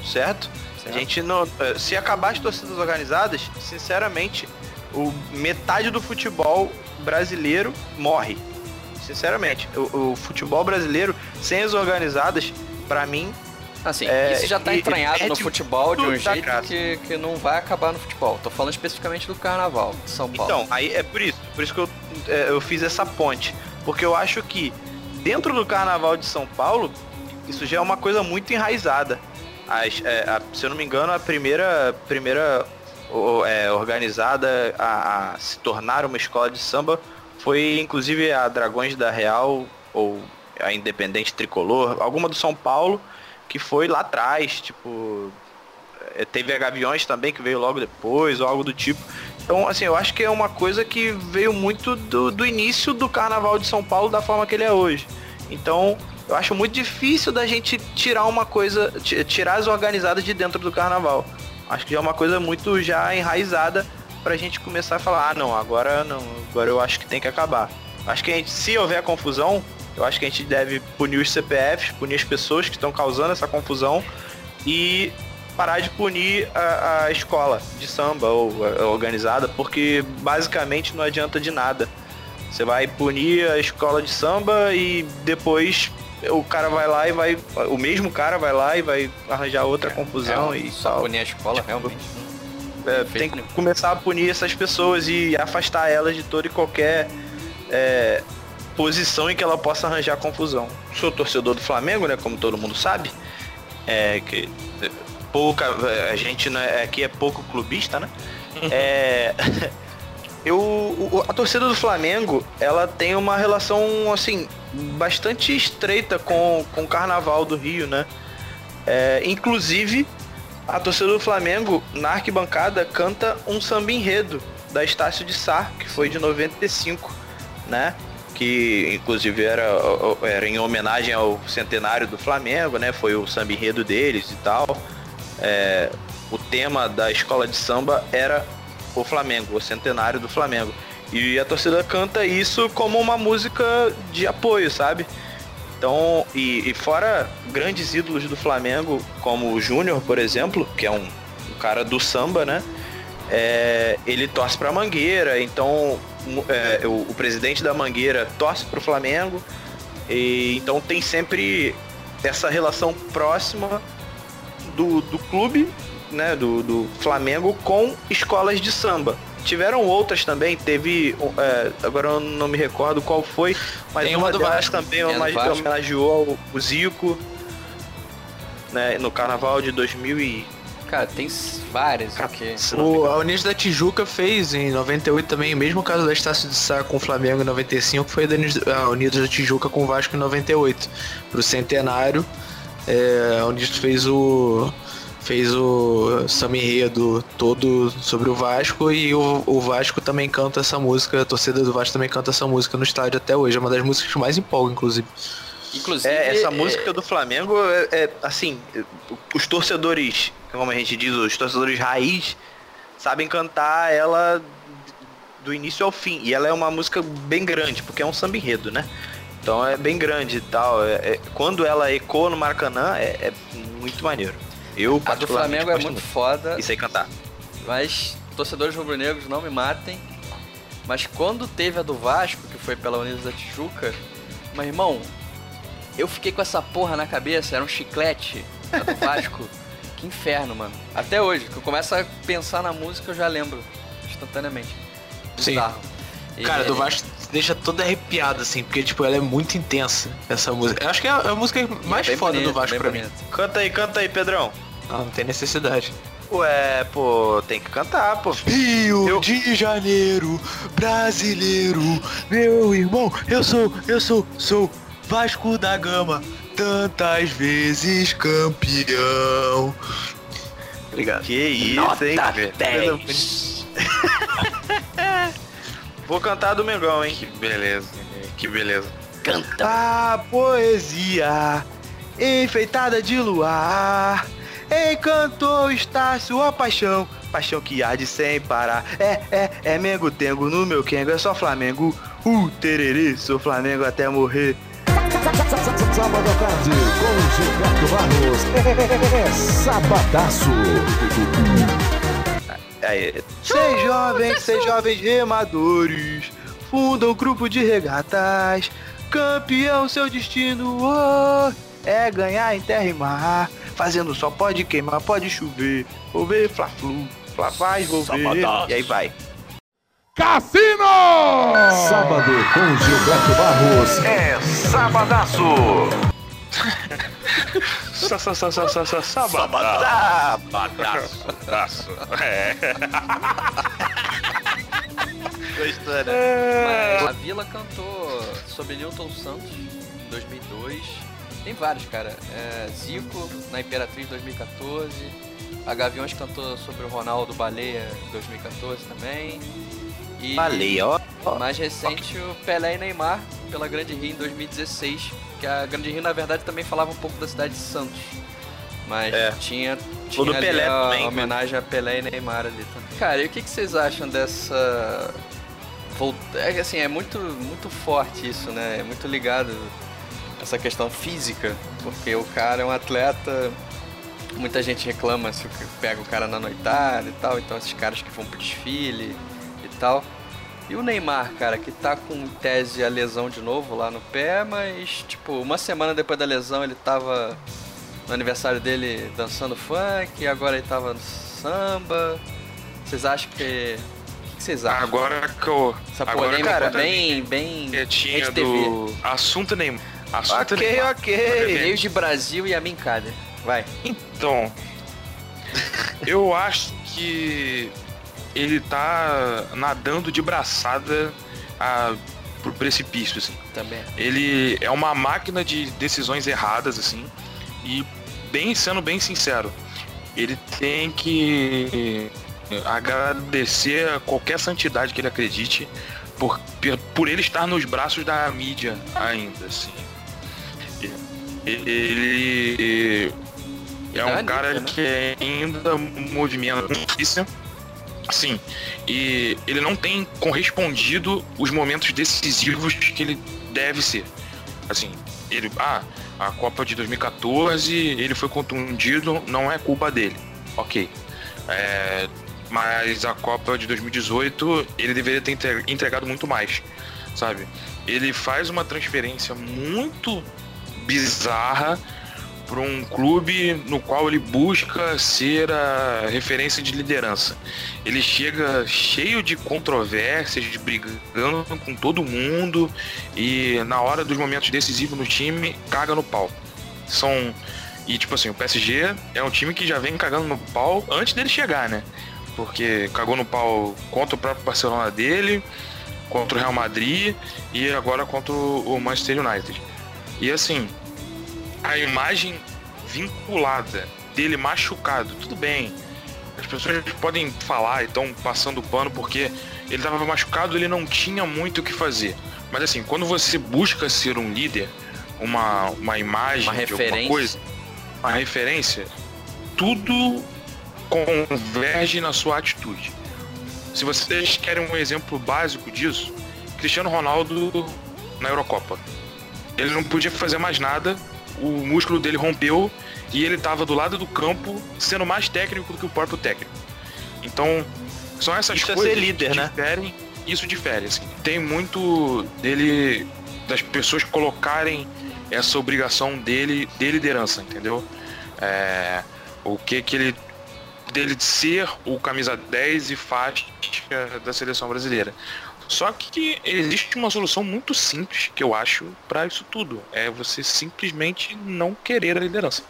certo? A gente não. eh, Se acabar as torcidas organizadas, sinceramente, o, metade do futebol brasileiro morre. Sinceramente, o, o futebol brasileiro, sem as organizadas, pra mim, Assim, É, isso já tá entranhado e no futebol de um jeito graça. que, que não vai acabar no futebol. Tô falando especificamente do carnaval de São Paulo. Então, aí é por isso, por isso que eu, é, eu fiz essa ponte. Porque eu acho que dentro do carnaval de São Paulo, isso já é uma coisa muito enraizada. As- é, a- se eu não me engano, a primeira, primeira é, organizada a, a se tornar uma escola de samba foi inclusive a Dragões da Real ou a Independente Tricolor, alguma do São Paulo, que foi lá atrás, tipo, é, teve a Gaviões também que veio logo depois, ou algo do tipo. Então, assim, eu acho que é uma coisa que veio muito do, do início do Carnaval de São Paulo da forma que ele é hoje. Então, eu acho muito difícil da gente tirar uma coisa, ti- tirar as organizadas de dentro do Carnaval. Acho que já é uma coisa muito já enraizada pra gente começar a falar, ah, não, agora não, agora eu acho que tem que acabar. Acho que a gente, se houver confusão, eu acho que a gente deve punir os CPFs, punir as pessoas que estão causando essa confusão e parar de punir a, a escola de samba ou a- a organizada, porque basicamente não adianta de nada. Você vai punir a escola de samba e depois o cara vai lá e vai. O mesmo cara vai lá e vai arranjar outra confusão É, e só tal. punir a escola, realmente. É, tem que começar a punir essas pessoas e afastar elas de toda e qualquer é, posição em que ela possa arranjar confusão. Sou torcedor do Flamengo, né? Como todo mundo sabe. É que é, pouca. A gente né, aqui é pouco clubista, né? É, <laughs> eu, a torcida do Flamengo, ela tem uma relação, assim, bastante estreita com, com o Carnaval do Rio, né? É, inclusive, a torcida do Flamengo, na arquibancada, canta um samba enredo da Estácio de Sá, que foi de 95, né? Que inclusive era, era em homenagem ao centenário do Flamengo, né? Foi o samba enredo deles e tal. É, o tema da escola de samba era o Flamengo, o centenário do Flamengo. E a torcida canta isso como uma música de apoio, sabe? Então, e, e fora grandes ídolos do Flamengo, como o Júnior, por exemplo, que é um, um cara do samba, né? É, ele torce pra Mangueira, então é, o, o presidente da Mangueira torce pro Flamengo. E, então tem sempre essa relação próxima do, do clube, né, do, do Flamengo com escolas de samba. Tiveram outras também, teve, é, agora eu não me recordo qual foi, mas Tem uma uma do delas Vasco. também Vasco. homenageou o, o Zico, né, no carnaval de 2000 e... Cara, tem várias me O, a Unidos da Tijuca fez em 98 também, o mesmo caso da Estácio de Sá com o Flamengo em 95, foi a Unidos da Tijuca com o Vasco em 98. Pro centenário, é, Unidos fez o fez o samba enredo todo sobre o Vasco e o, o Vasco também canta essa música, a torcida do Vasco também canta essa música no estádio até hoje, é uma das músicas que mais empolga, inclusive. Inclusive, É, essa é, música do Flamengo é, é, assim, os torcedores, como a gente diz, os torcedores raiz, sabem cantar ela do início ao fim. E ela é uma música bem grande, porque é um samba enredo, né? Então é bem grande e tal. É- é- quando ela ecoa no Maracanã, é, é muito maneiro. Eu, a do Flamengo é muito foda, E sei cantar. mas torcedores rubro-negros não me matem. Mas quando teve a do Vasco, que foi pela Unidos da Tijuca, meu irmão, eu fiquei com essa porra na cabeça, era um chiclete a do Vasco. <laughs> que inferno, mano. Até hoje, que eu começo a pensar na música, eu já lembro instantaneamente. Sim. E- Cara, do Vasco deixa toda arrepiada, assim, porque, tipo, ela é muito intensa, essa música. Eu acho que é a, a música e mais é foda bonito, do Vasco pra mim. bonito. Canta aí, canta aí, Pedrão. Ah, não tem necessidade. Ué, pô, tem que cantar, pô. Rio Eu- de Janeiro, brasileiro, meu irmão, eu sou, eu sou, sou Vasco da Gama, tantas vezes campeão. Obrigado. Que isso, Nota hein? <laughs> 10. Vou cantar Domingão, hein? Que beleza, que beleza. Canta. A poesia enfeitada de luar encantou está sua paixão. Paixão que há de sem parar. É, é, é Mengo Tengo no meu Kengo, é só Flamengo. Uh, tererê, sou Flamengo até morrer. Sábado à tarde com Gilberto Barros. É sabadaço. Aí, seis jovens, seis jovens remadores fundam um grupo de regatas. Campeão, seu destino oh, é ganhar em terra e mar. Fazendo só pode queimar, pode chover. Vou ver Fla-Flu, Fla vai, vou ver. E aí vai. Cassino! Sábado com Gilberto Barros. É sabadaço. <laughs> Sa, sa, sa, sa, sa, sa, Sabadaço. Sabadaço. É. <laughs> Gostou, né? Mas a Vila cantou sobre Newton Santos em 2002. Tem vários, cara. É, Zico na Imperatriz 2014. A Gaviões cantou sobre o Ronaldo Baleia em 2014 também. E Baleia, ó. mais recente o Pelé e Neymar pela Grande Rio em 2016. Que a Grande Rio na verdade também falava um pouco da cidade de Santos. Mas É. tinha, tinha ali Pelé a também, homenagem a Pelé e Neymar ali também. Cara, e o que, que vocês acham dessa É assim, é muito, muito forte isso, né? É muito ligado essa questão física, porque o cara é um atleta. Muita gente reclama se pega o cara na noitada e tal, então esses caras que vão pro desfile e tal. E o Neymar, cara, que tá com em tese a lesão de novo lá no pé, mas tipo, uma semana depois da lesão ele tava no aniversário dele dançando funk, e agora ele tava no samba. Vocês acham que. O que vocês acham? Agora que eu. Essa agora polêmica que eu bem, bem TV. do assunto Neymar. Assunto Ok, Neymar. ok. Veio de Brasil e a Mincada. Vai. Então, eu acho que ele tá nadando de braçada a, pro precipício, assim. Também. Ele é uma máquina de decisões erradas, assim. E bem sendo bem sincero, ele tem que agradecer a qualquer santidade que ele acredite por, por ele estar nos braços da mídia ainda, assim. Ele é um cara né? que ainda movimenta notícia. Sim, e ele não tem correspondido os momentos decisivos que ele deve ser. Assim, ele. Ah, a Copa de 2014, ele foi contundido, não é culpa dele. Ok. É, mas a Copa de 2018, ele deveria ter entre- entregado muito mais, sabe? Ele faz uma transferência muito bizarra para um clube no qual ele busca ser a referência de liderança. Ele chega cheio de controvérsias, de brigando com todo mundo e na hora dos momentos decisivos no time, caga no pau. São e tipo assim, o PSG é um time que já vem cagando no pau antes dele chegar, né? Porque cagou no pau contra o próprio Barcelona dele, contra o Real Madrid e agora contra o Manchester United. E assim, a imagem vinculada dele machucado, tudo bem. As pessoas podem falar e estão passando pano porque ele estava machucado, ele não tinha muito o que fazer. Mas assim, quando você busca ser um líder, uma, uma imagem Uma de alguma referência. coisa, uma referência, tudo converge na sua atitude. Se vocês querem um exemplo básico disso, Cristiano Ronaldo na Eurocopa. Ele não podia fazer mais nada, o músculo dele rompeu e ele estava do lado do campo sendo mais técnico do que o próprio técnico. Então, são essas Isso é coisas ser líder, que né? diferem, isso difere, assim. Tem muito dele, das pessoas colocarem essa obrigação dele de liderança, entendeu? É, o que que ele dele de ser o camisa 10 e faixa da seleção brasileira. Só que existe uma solução muito simples que eu acho para isso tudo. É você simplesmente não querer a liderança.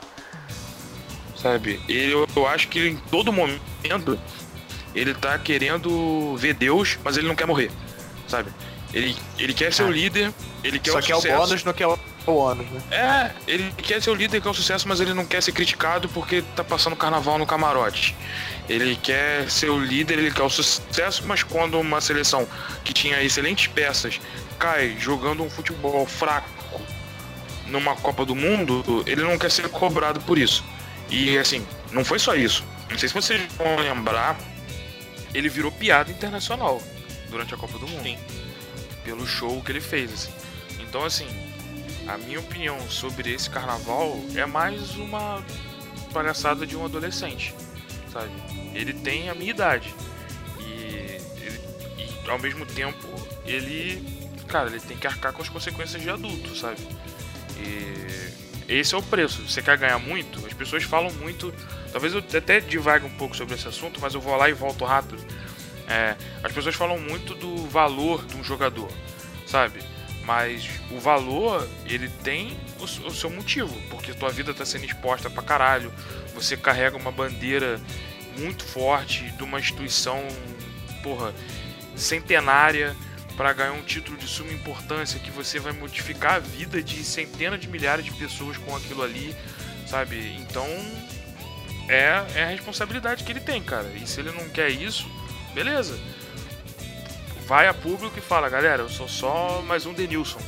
Sabe? Eu, eu acho que em todo momento ele tá querendo ver Deus, mas ele não quer morrer. Sabe? Ele, ele quer ser o líder, ele quer Só o que é o sucesso. bônus no que é o. O ônus, né? É, ele quer ser o líder, quer o sucesso, mas ele não quer ser criticado porque tá passando carnaval no camarote. Ele quer ser o líder, ele quer o sucesso, mas quando uma seleção que tinha excelentes peças cai jogando um futebol fraco numa Copa do Mundo, ele não quer ser cobrado por isso. E assim, não foi só isso. Não sei se vocês vão lembrar, ele virou piada internacional durante a Copa do Mundo. Sim. Pelo show que ele fez, assim. Então, assim, a minha opinião sobre esse carnaval é mais uma palhaçada de um adolescente, sabe? Ele tem a minha idade. E, ele- e ao mesmo tempo, ele. Cara, ele tem que arcar com as consequências de adulto, sabe? E esse é o preço. Você quer ganhar muito? As pessoas falam muito. Talvez eu até divague um pouco sobre esse assunto, mas eu vou lá e volto rápido. É, as pessoas falam muito do valor de um jogador, sabe? Mas o valor, ele tem o, o seu motivo, porque tua vida tá sendo exposta pra caralho. Você carrega uma bandeira muito forte de uma instituição, porra, centenária para ganhar um título de suma importância que você vai modificar a vida de centenas de milhares de pessoas com aquilo ali, sabe? Então é, é a responsabilidade que ele tem, cara. E se ele não quer isso, beleza. Vai a público e fala, galera, eu sou só mais um Denilson.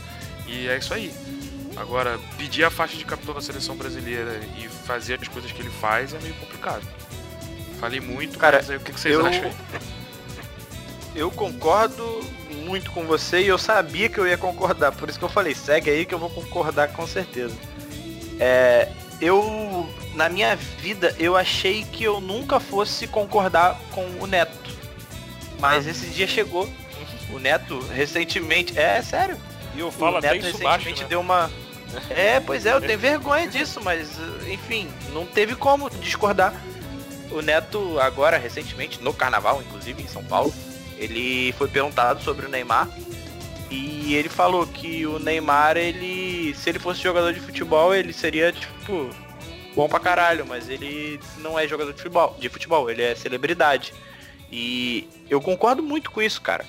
E é isso aí. Agora, pedir a faixa de capitão da seleção brasileira e fazer as coisas que ele faz é meio complicado. Falei muito, Cara, mas aí o que que vocês eu- acham? <laughs> Eu concordo muito com você e eu sabia que eu ia concordar, por isso que eu falei, segue aí que eu vou concordar com certeza. É, eu, na minha vida, eu achei que eu nunca fosse concordar com o Neto. Mas esse dia chegou. O Neto recentemente, é sério. E eu O falo até Neto isso baixo, recentemente né? deu uma. <laughs> É, pois é, eu tenho vergonha disso, mas enfim, não teve como discordar. O Neto, agora, recentemente, no carnaval, inclusive, em São Paulo, ele foi perguntado sobre o Neymar. E ele falou que o Neymar, ele. Se ele fosse jogador de futebol, ele seria, tipo, bom pra caralho, mas ele não é jogador de futebol, de futebol, ele é celebridade. E eu concordo muito com isso, cara.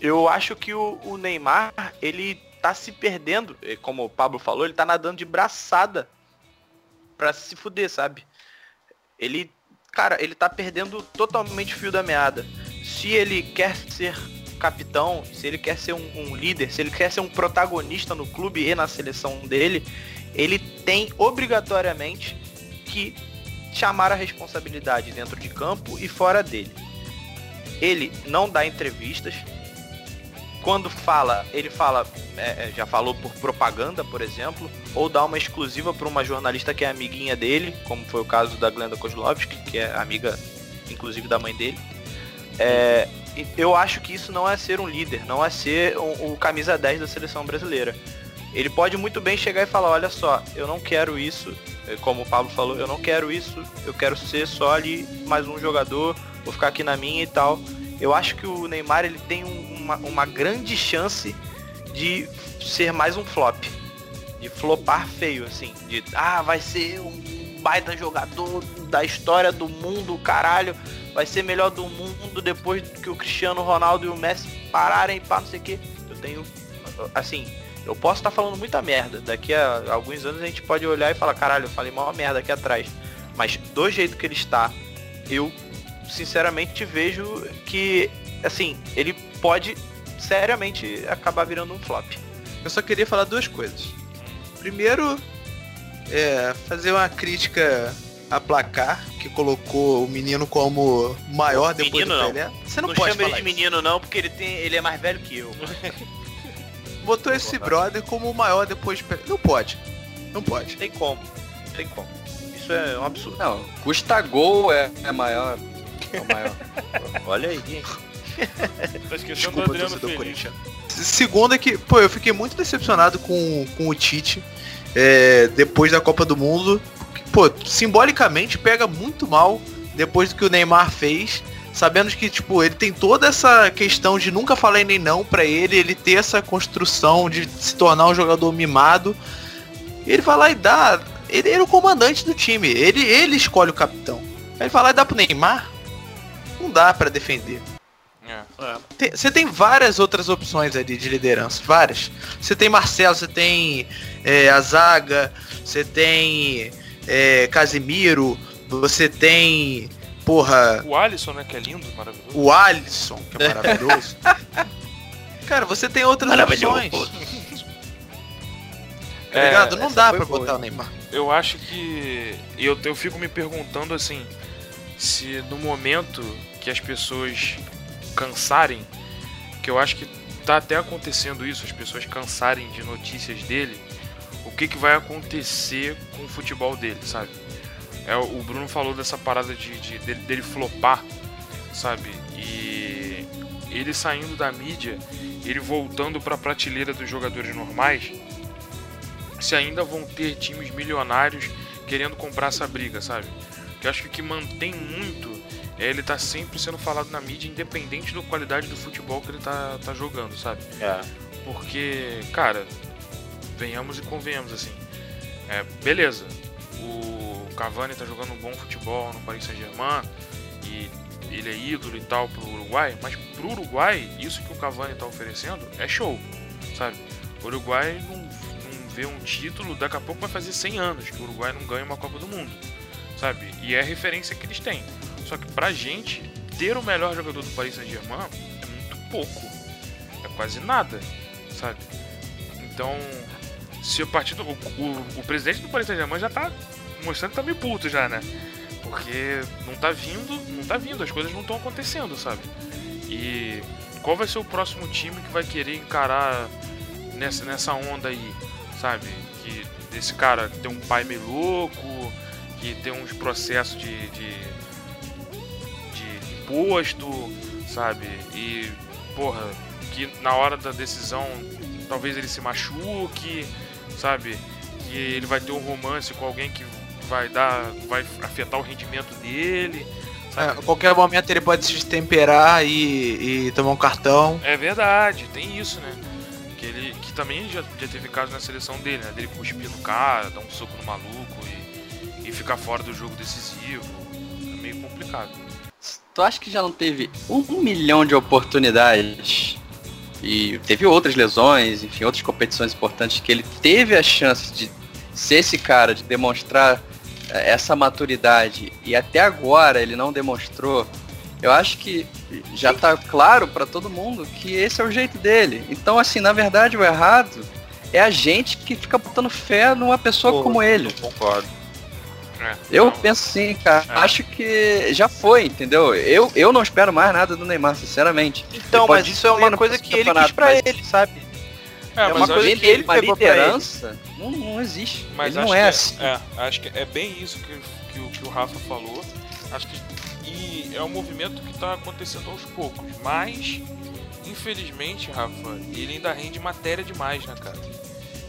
Eu acho que o, o Neymar, ele tá se perdendo, como o Pablo falou, ele tá nadando de braçada pra se fuder, sabe? Ele, cara, ele tá perdendo totalmente o fio da meada. Se ele quer ser capitão, se ele quer ser um, um líder, se ele quer ser um protagonista no clube e na seleção dele, ele tem obrigatoriamente que chamar a responsabilidade dentro de campo e fora dele. Ele não dá entrevistas. Quando fala, ele fala, é, é, já falou por propaganda, por exemplo, ou dá uma exclusiva para uma jornalista que é amiguinha dele, como foi o caso da Glenda Kozlovski, que é amiga, inclusive, da mãe dele. É, eu acho que isso não é ser um líder, não é ser o, o camisa 10 da seleção brasileira. Ele pode muito bem chegar e falar, olha só, eu não quero isso, é, como o Pablo falou, eu não quero isso, eu quero ser só ali mais um jogador, vou ficar aqui na minha e tal. Eu acho que o Neymar ele tem um- uma, uma grande chance de ser mais um flop. De flopar feio, assim. De, ah, vai ser um baita jogador da história do mundo, caralho. Vai ser melhor do mundo depois que o Cristiano Ronaldo e o Messi pararem, pá, não sei o que. Eu tenho, assim, eu posso estar falando muita merda. Daqui a alguns anos a gente pode olhar e falar, caralho, eu falei maior merda aqui atrás. Mas do jeito que ele está, eu sinceramente vejo que, assim, ele pode seriamente acabar virando um flop. Eu só queria falar duas coisas. Primeiro, é, fazer uma crítica a placar, que colocou o menino como maior depois Menino do não. Pelé. Você não, não pode chama ele falar de isso. menino não, porque ele tem, ele é mais velho que eu. <laughs> Botou esse brother como o maior depois do Pelé. Não pode. Não pode. Tem como. Tem como. Isso é um absurdo. Não, custa gol é, é maior. É o maior. Olha aí, hein? Tá esquecendo Desculpa, do Adriano torcedor Feliz. corintiano. Segundo é que, pô, eu fiquei muito decepcionado com, com o Tite é, depois da Copa do Mundo. Pô, simbolicamente pega muito mal depois do que o Neymar fez. Sabendo que, tipo, ele tem toda essa questão de nunca falar nem não pra ele, ele ter essa construção de se tornar um jogador mimado. Ele vai lá e dá. Ele era o comandante do time, ele, ele escolhe o capitão. Aí ele vai lá e dá pro Neymar. Não dá pra defender. É. É. tem, você tem várias outras opções ali de liderança, várias. Você tem Marcelo, você tem é, a zaga, você tem é, Casimiro, você tem, porra, O Alisson, né, que é lindo, maravilhoso. o Alisson, que é maravilhoso. <laughs> Cara, você tem outras opções. <laughs> Tá ligado? Não essa dá pra boa, botar o? Neymar. Eu acho que. Eu, eu fico me perguntando assim. Se no momento que as pessoas cansarem. Que eu acho que tá até acontecendo isso, as pessoas cansarem de notícias dele. O que, que vai acontecer com o futebol dele, sabe? É, o Bruno falou dessa parada de, de- dele, dele flopar, sabe? E ele saindo da mídia, ele voltando pra prateleira dos jogadores normais, se ainda vão ter times milionários querendo comprar essa briga, sabe? Que eu acho que mantém muito ele tá sempre sendo falado na mídia, independente da qualidade do futebol que ele tá, tá jogando, sabe? É. Porque, cara, venhamos e convenhamos assim. É, beleza, o Cavani tá jogando um bom futebol no Paris Saint-Germain e ele é ídolo e tal pro Uruguai, mas pro Uruguai, isso que o Cavani tá oferecendo é show, sabe? O Uruguai não, não vê um título, daqui a pouco vai fazer 100 anos que o Uruguai não ganha uma Copa do Mundo, sabe? E é a referência que eles têm. Só que pra gente, ter o melhor jogador do Paris Saint-Germain é muito pouco. É quase nada, sabe? Então, se a partir do. O, o, o presidente do Paris Saint-Germain já tá mostrando que tá meio puto já, né? Porque não tá vindo, não tá vindo, as coisas não estão acontecendo, sabe? E qual vai ser o próximo time que vai querer encarar nessa, nessa onda aí, sabe? Que desse cara tem um pai meio louco, que tem uns processos de, de imposto, sabe? E, porra, que na hora da decisão talvez ele se machuque, sabe? Que ele vai ter um romance com alguém que vai dar. vai afetar o rendimento dele. É, a qualquer momento ele pode se destemperar e, e tomar um cartão. É verdade, tem isso, né? Que ele que também já, já teve caso na seleção dele, né? Dele cuspir no cara, dar um soco no maluco e, e ficar fora do jogo decisivo. É meio complicado. Tu acha que já não teve um milhão de oportunidades e teve outras lesões, enfim, outras competições importantes que ele teve a chance de ser esse cara, de demonstrar eh, essa maturidade e até agora ele não demonstrou. Eu acho que já tá claro pra todo mundo que esse é o jeito dele. Então, assim, na verdade, o errado é a gente que fica botando fé numa pessoa Pô, como ele. Concordo. É, Eu não, penso sim, cara. É. Acho que já foi, entendeu? Eu, eu não espero mais nada do Neymar, sinceramente. Então, mas isso é uma coisa que ele quis pra mas- ele, sabe? É, é mas uma coisa que- ele uma pegou pra ele. liderança não, não existe. Mas não que é assim. É, acho que é bem isso que, que, o, que o Rafa falou. Acho que e é um movimento que está acontecendo aos poucos. Mas, infelizmente, Rafa, ele ainda rende matéria demais, né, cara?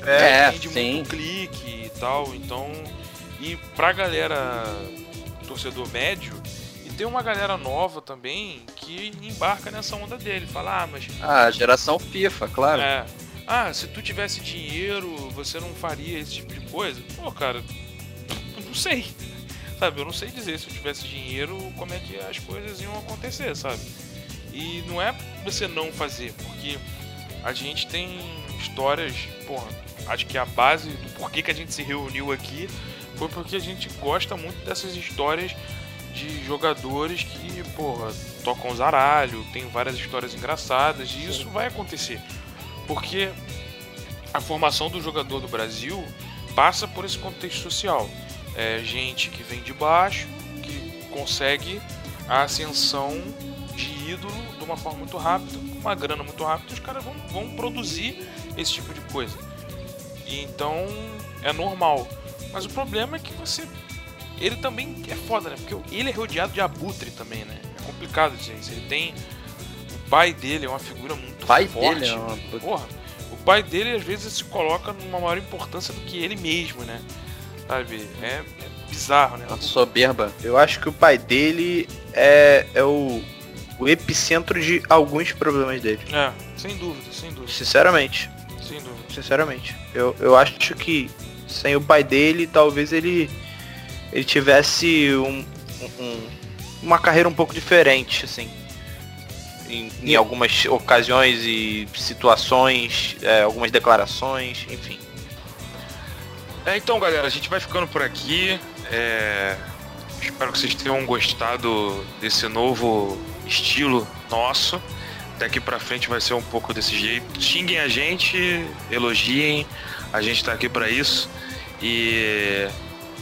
É, Ele rende sim. muito clique e tal. Então, e pra galera torcedor médio, e tem uma galera nova também que embarca nessa onda dele. Fala, ah, mas Ah, geração FIFA, claro. é. Ah, se tu tivesse dinheiro, você não faria esse tipo de coisa? Pô, cara, eu não sei. <laughs> Sabe, eu não sei dizer se eu tivesse dinheiro como é que as coisas iam acontecer, sabe? E não é você não fazer, porque a gente tem histórias, porra, acho que a base do porquê que a gente se reuniu aqui foi porque a gente gosta muito dessas histórias de jogadores que, porra, tocam zaralho, tem várias histórias engraçadas, e isso vai acontecer. Porque a formação do jogador do Brasil passa por esse contexto social. É gente que vem de baixo, que consegue a ascensão de ídolo de uma forma muito rápida, com uma grana muito rápida, os caras vão, vão produzir esse tipo de coisa. E então é normal. Mas o problema é que você. Ele também é foda, né? Porque ele é rodeado de abutre também, né? É complicado dizer isso. Ele tem. O pai dele é uma figura muito pai forte. dele é uma... Porra, o pai dele às vezes se coloca numa maior importância do que ele mesmo, né? Sabe? É, é bizarro, né? uma soberba. Eu acho que o pai dele é, é o, o epicentro de alguns problemas dele. É, sem dúvida, sem dúvida, Sinceramente. sem dúvida. Sinceramente. Eu, eu acho que sem o pai dele, talvez ele, ele tivesse um, um- uma carreira um pouco diferente, assim. em, em algumas ocasiões e situações, é, algumas declarações, enfim. É, então, galera, a gente vai ficando por aqui. É, Espero que vocês tenham gostado desse novo estilo nosso. Daqui pra frente vai ser um pouco desse jeito. Xinguem a gente, elogiem. A gente tá aqui para isso. E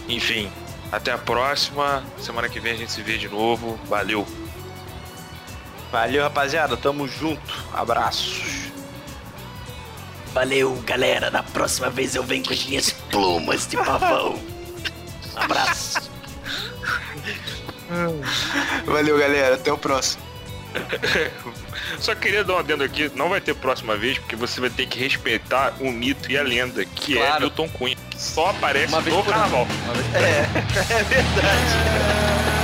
enfim, até a próxima. Semana que vem a gente se vê de novo. Valeu. Valeu, rapaziada. Tamo junto. Abraços. Valeu, galera. Na próxima vez eu venho com as minhas <laughs> plumas de pavão. Abraço. Valeu, galera. Até o próximo. <laughs> Só queria dar um adendo aqui, não vai ter próxima vez, porque você vai ter que respeitar o mito e a lenda, que é Claro. Milton Cunha, que só aparece Uma no carnaval. Uma vez É, <laughs> é verdade. <laughs>